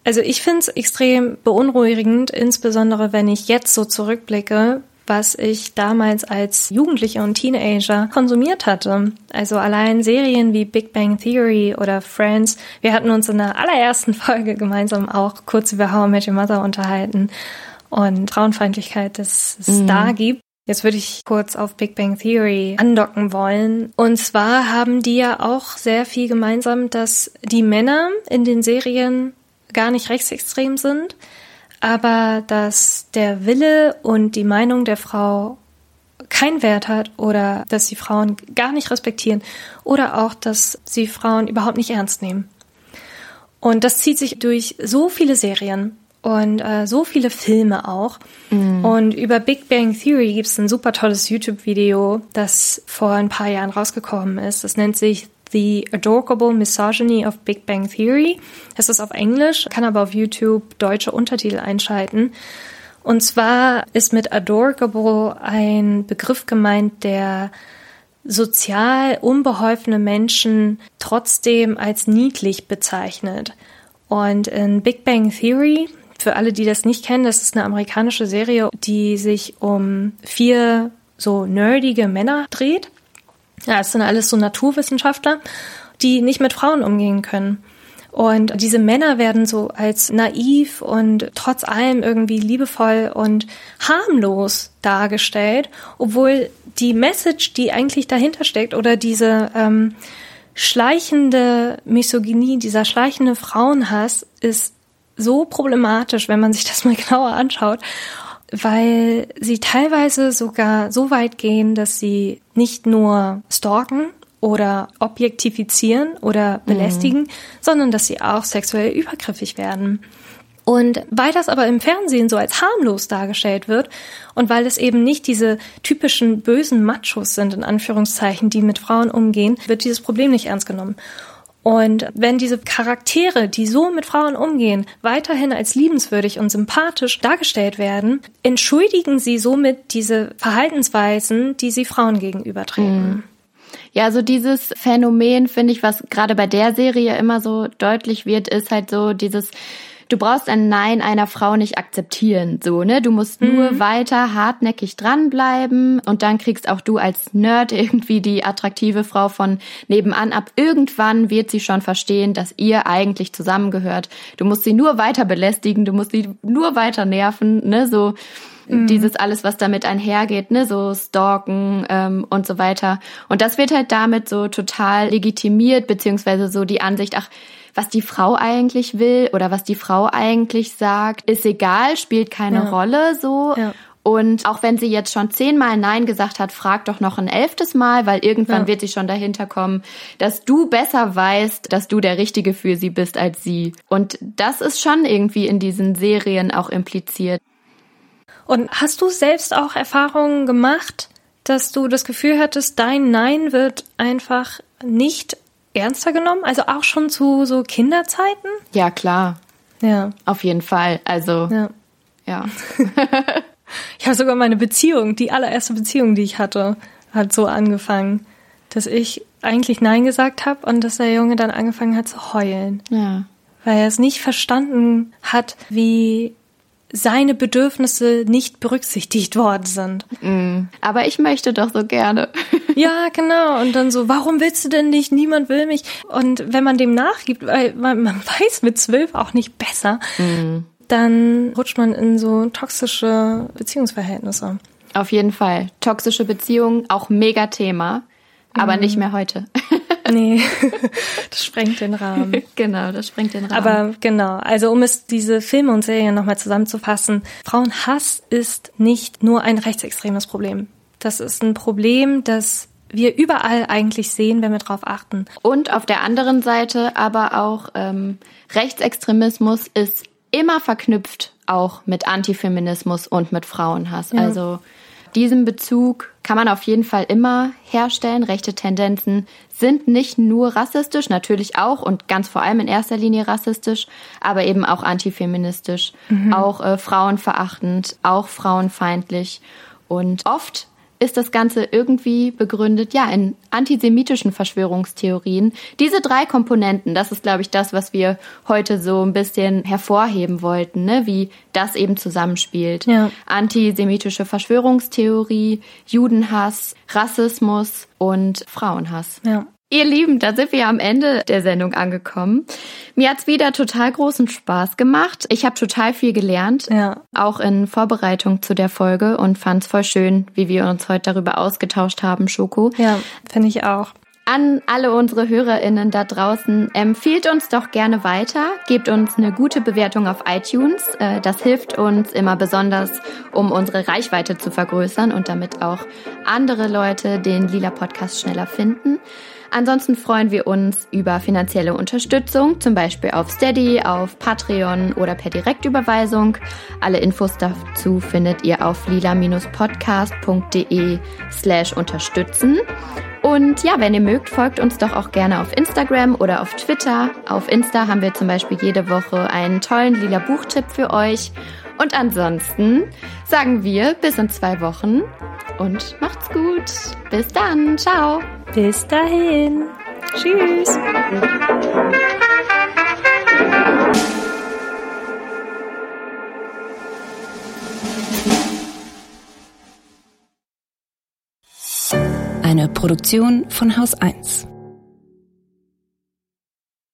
Also ich finde es extrem beunruhigend, insbesondere wenn ich jetzt so zurückblicke, was ich damals als Jugendliche und Teenager konsumiert hatte. Also allein Serien wie Big Bang Theory oder Friends. Wir hatten uns in der allerersten [laughs] Folge gemeinsam auch kurz über How I Met Your Mother unterhalten und Frauenfeindlichkeit, dass es mhm. da gibt. Jetzt würde ich kurz auf Big Bang Theory andocken wollen. Und zwar haben die ja auch sehr viel gemeinsam, dass die Männer in den Serien gar nicht rechtsextrem sind, aber dass der Wille und die Meinung der Frau keinen Wert hat oder dass sie Frauen gar nicht respektieren oder auch, dass sie Frauen überhaupt nicht ernst nehmen. Und das zieht sich durch so viele Serien und äh, so viele Filme auch. Mm. Und über Big Bang Theory gibt es ein super tolles YouTube-Video, das vor ein paar Jahren rausgekommen ist. Das nennt sich The Adorable Misogyny of Big Bang Theory. Das ist auf Englisch, kann aber auf YouTube deutsche Untertitel einschalten. Und zwar ist mit Adorable ein Begriff gemeint, der sozial unbeholfene Menschen trotzdem als niedlich bezeichnet. Und in Big Bang Theory, für alle, die das nicht kennen, das ist eine amerikanische Serie, die sich um vier so nerdige Männer dreht. Ja, es sind alles so Naturwissenschaftler, die nicht mit Frauen umgehen können. Und diese Männer werden so als naiv und trotz allem irgendwie liebevoll und harmlos dargestellt, obwohl die Message, die eigentlich dahinter steckt, oder diese ähm, schleichende Misogynie, dieser schleichende Frauenhass ist so problematisch, wenn man sich das mal [laughs] genauer anschaut weil sie teilweise sogar so weit gehen, dass sie nicht nur stalken oder objektifizieren oder mhm. belästigen, mhm. sondern dass sie auch sexuell übergriffig werden. Und weil das aber im Fernsehen so als harmlos dargestellt wird und weil es eben nicht diese typischen bösen Machos sind, in Anführungszeichen, die mit Frauen umgehen, wird dieses Problem nicht ernst genommen. Und wenn diese Charaktere, die so mit Frauen umgehen, weiterhin als liebenswürdig und sympathisch dargestellt werden, entschuldigen sie somit diese Verhaltensweisen, die sie Frauen gegenüber treten. Mhm. Ja, also dieses Phänomen finde ich, was gerade bei der Serie immer so deutlich wird, ist halt so dieses du brauchst ein Nein einer Frau nicht akzeptieren, so, ne? Du musst mhm. nur weiter hartnäckig dranbleiben und dann kriegst auch du als Nerd [laughs] irgendwie die attraktive Frau von nebenan ab. Irgendwann wird sie schon verstehen, dass ihr eigentlich zusammengehört. Du musst sie nur weiter belästigen, du musst sie nur weiter nerven, ne? So, Mhm. dieses alles, was damit einhergeht, ne, so Stalken ähm, und so weiter. Und das wird halt damit so total legitimiert, beziehungsweise so die Ansicht, ach, was die Frau eigentlich will oder was die Frau eigentlich sagt, ist egal, spielt keine ja. Rolle so. Ja. Und auch wenn sie jetzt schon zehnmal Nein gesagt hat, frag doch noch ein elftes Mal, weil irgendwann ja. wird sie schon dahinter kommen, dass du besser weißt, dass du der Richtige für sie bist als sie. Und das ist schon irgendwie in diesen Serien auch impliziert. Und hast du selbst auch Erfahrungen gemacht, dass du das Gefühl hattest, dein Nein wird einfach nicht ernster genommen? Also auch schon zu so Kinderzeiten? Ja, klar. Ja. Auf jeden Fall. Also, Ja. ja. [laughs] Ich habe sogar meine Beziehung, die allererste Beziehung, die ich hatte, hat so angefangen, dass ich eigentlich Nein gesagt habe und dass der Junge dann angefangen hat zu heulen, ja. weil er es nicht verstanden hat, wie seine Bedürfnisse nicht berücksichtigt worden sind. Aber ich möchte doch so gerne. [laughs] Ja, genau. Und dann so, warum willst du denn nicht? Niemand will mich. Und wenn man dem nachgibt, weil man, man [laughs] weiß mit zwölf auch nicht besser, dann rutscht man in so toxische Beziehungsverhältnisse. Auf jeden Fall. Toxische Beziehungen, auch mega Thema. Aber nicht mehr heute. [laughs] Nee, [laughs] das sprengt den Rahmen. [laughs] genau, das sprengt den Rahmen. Aber genau, also um es diese Filme und Serien nochmal zusammenzufassen, Frauenhass ist nicht nur ein rechtsextremes Problem. Das ist ein Problem, das wir überall eigentlich sehen, wenn wir drauf achten. Und auf der anderen Seite aber auch ähm, Rechtsextremismus ist immer verknüpft auch mit Antifeminismus und mit Frauenhass. Ja. Also diesen Bezug kann man auf jeden Fall immer herstellen. Rechte Tendenzen sind nicht nur rassistisch, natürlich auch und ganz vor allem in erster Linie rassistisch, aber eben auch antifeministisch, auch äh, frauenverachtend, auch frauenfeindlich. Und oft ist das Ganze irgendwie begründet, ja, in antisemitischen Verschwörungstheorien. Diese drei Komponenten, das ist, glaube ich, das, was wir heute so ein bisschen hervorheben wollten, ne? wie das eben zusammenspielt. Ja. Antisemitische Verschwörungstheorie, Judenhass, Rassismus und Frauenhass. Ja. Ihr Lieben, da sind wir am Ende der Sendung angekommen. Mir hat's wieder total großen Spaß gemacht. Ich habe total viel gelernt, Ja. auch in Vorbereitung zu der Folge und fand's voll schön, wie wir uns heute darüber ausgetauscht haben, Schoko. Ja, finde ich auch. An alle unsere HörerInnen da draußen, empfiehlt uns doch gerne weiter, gebt uns eine gute Bewertung auf iTunes. Äh, Das hilft uns immer besonders, um unsere Reichweite zu vergrößern und damit auch andere Leute den Lila Podcast schneller finden. Ansonsten freuen wir uns über finanzielle Unterstützung, zum Beispiel auf Steady, auf Patreon oder per Direktüberweisung. Alle Infos dazu findet ihr auf lila-podcast.de slash unterstützen. Und ja, wenn ihr mögt, folgt uns doch auch gerne auf Instagram oder auf Twitter. Auf Insta haben wir zum Beispiel jede Woche einen tollen lila Buchtipp für euch. Und ansonsten sagen wir bis in zwei Wochen und macht's gut. Bis dann. Ciao. Bis dahin. Tschüss. Eine Produktion von Haus 1.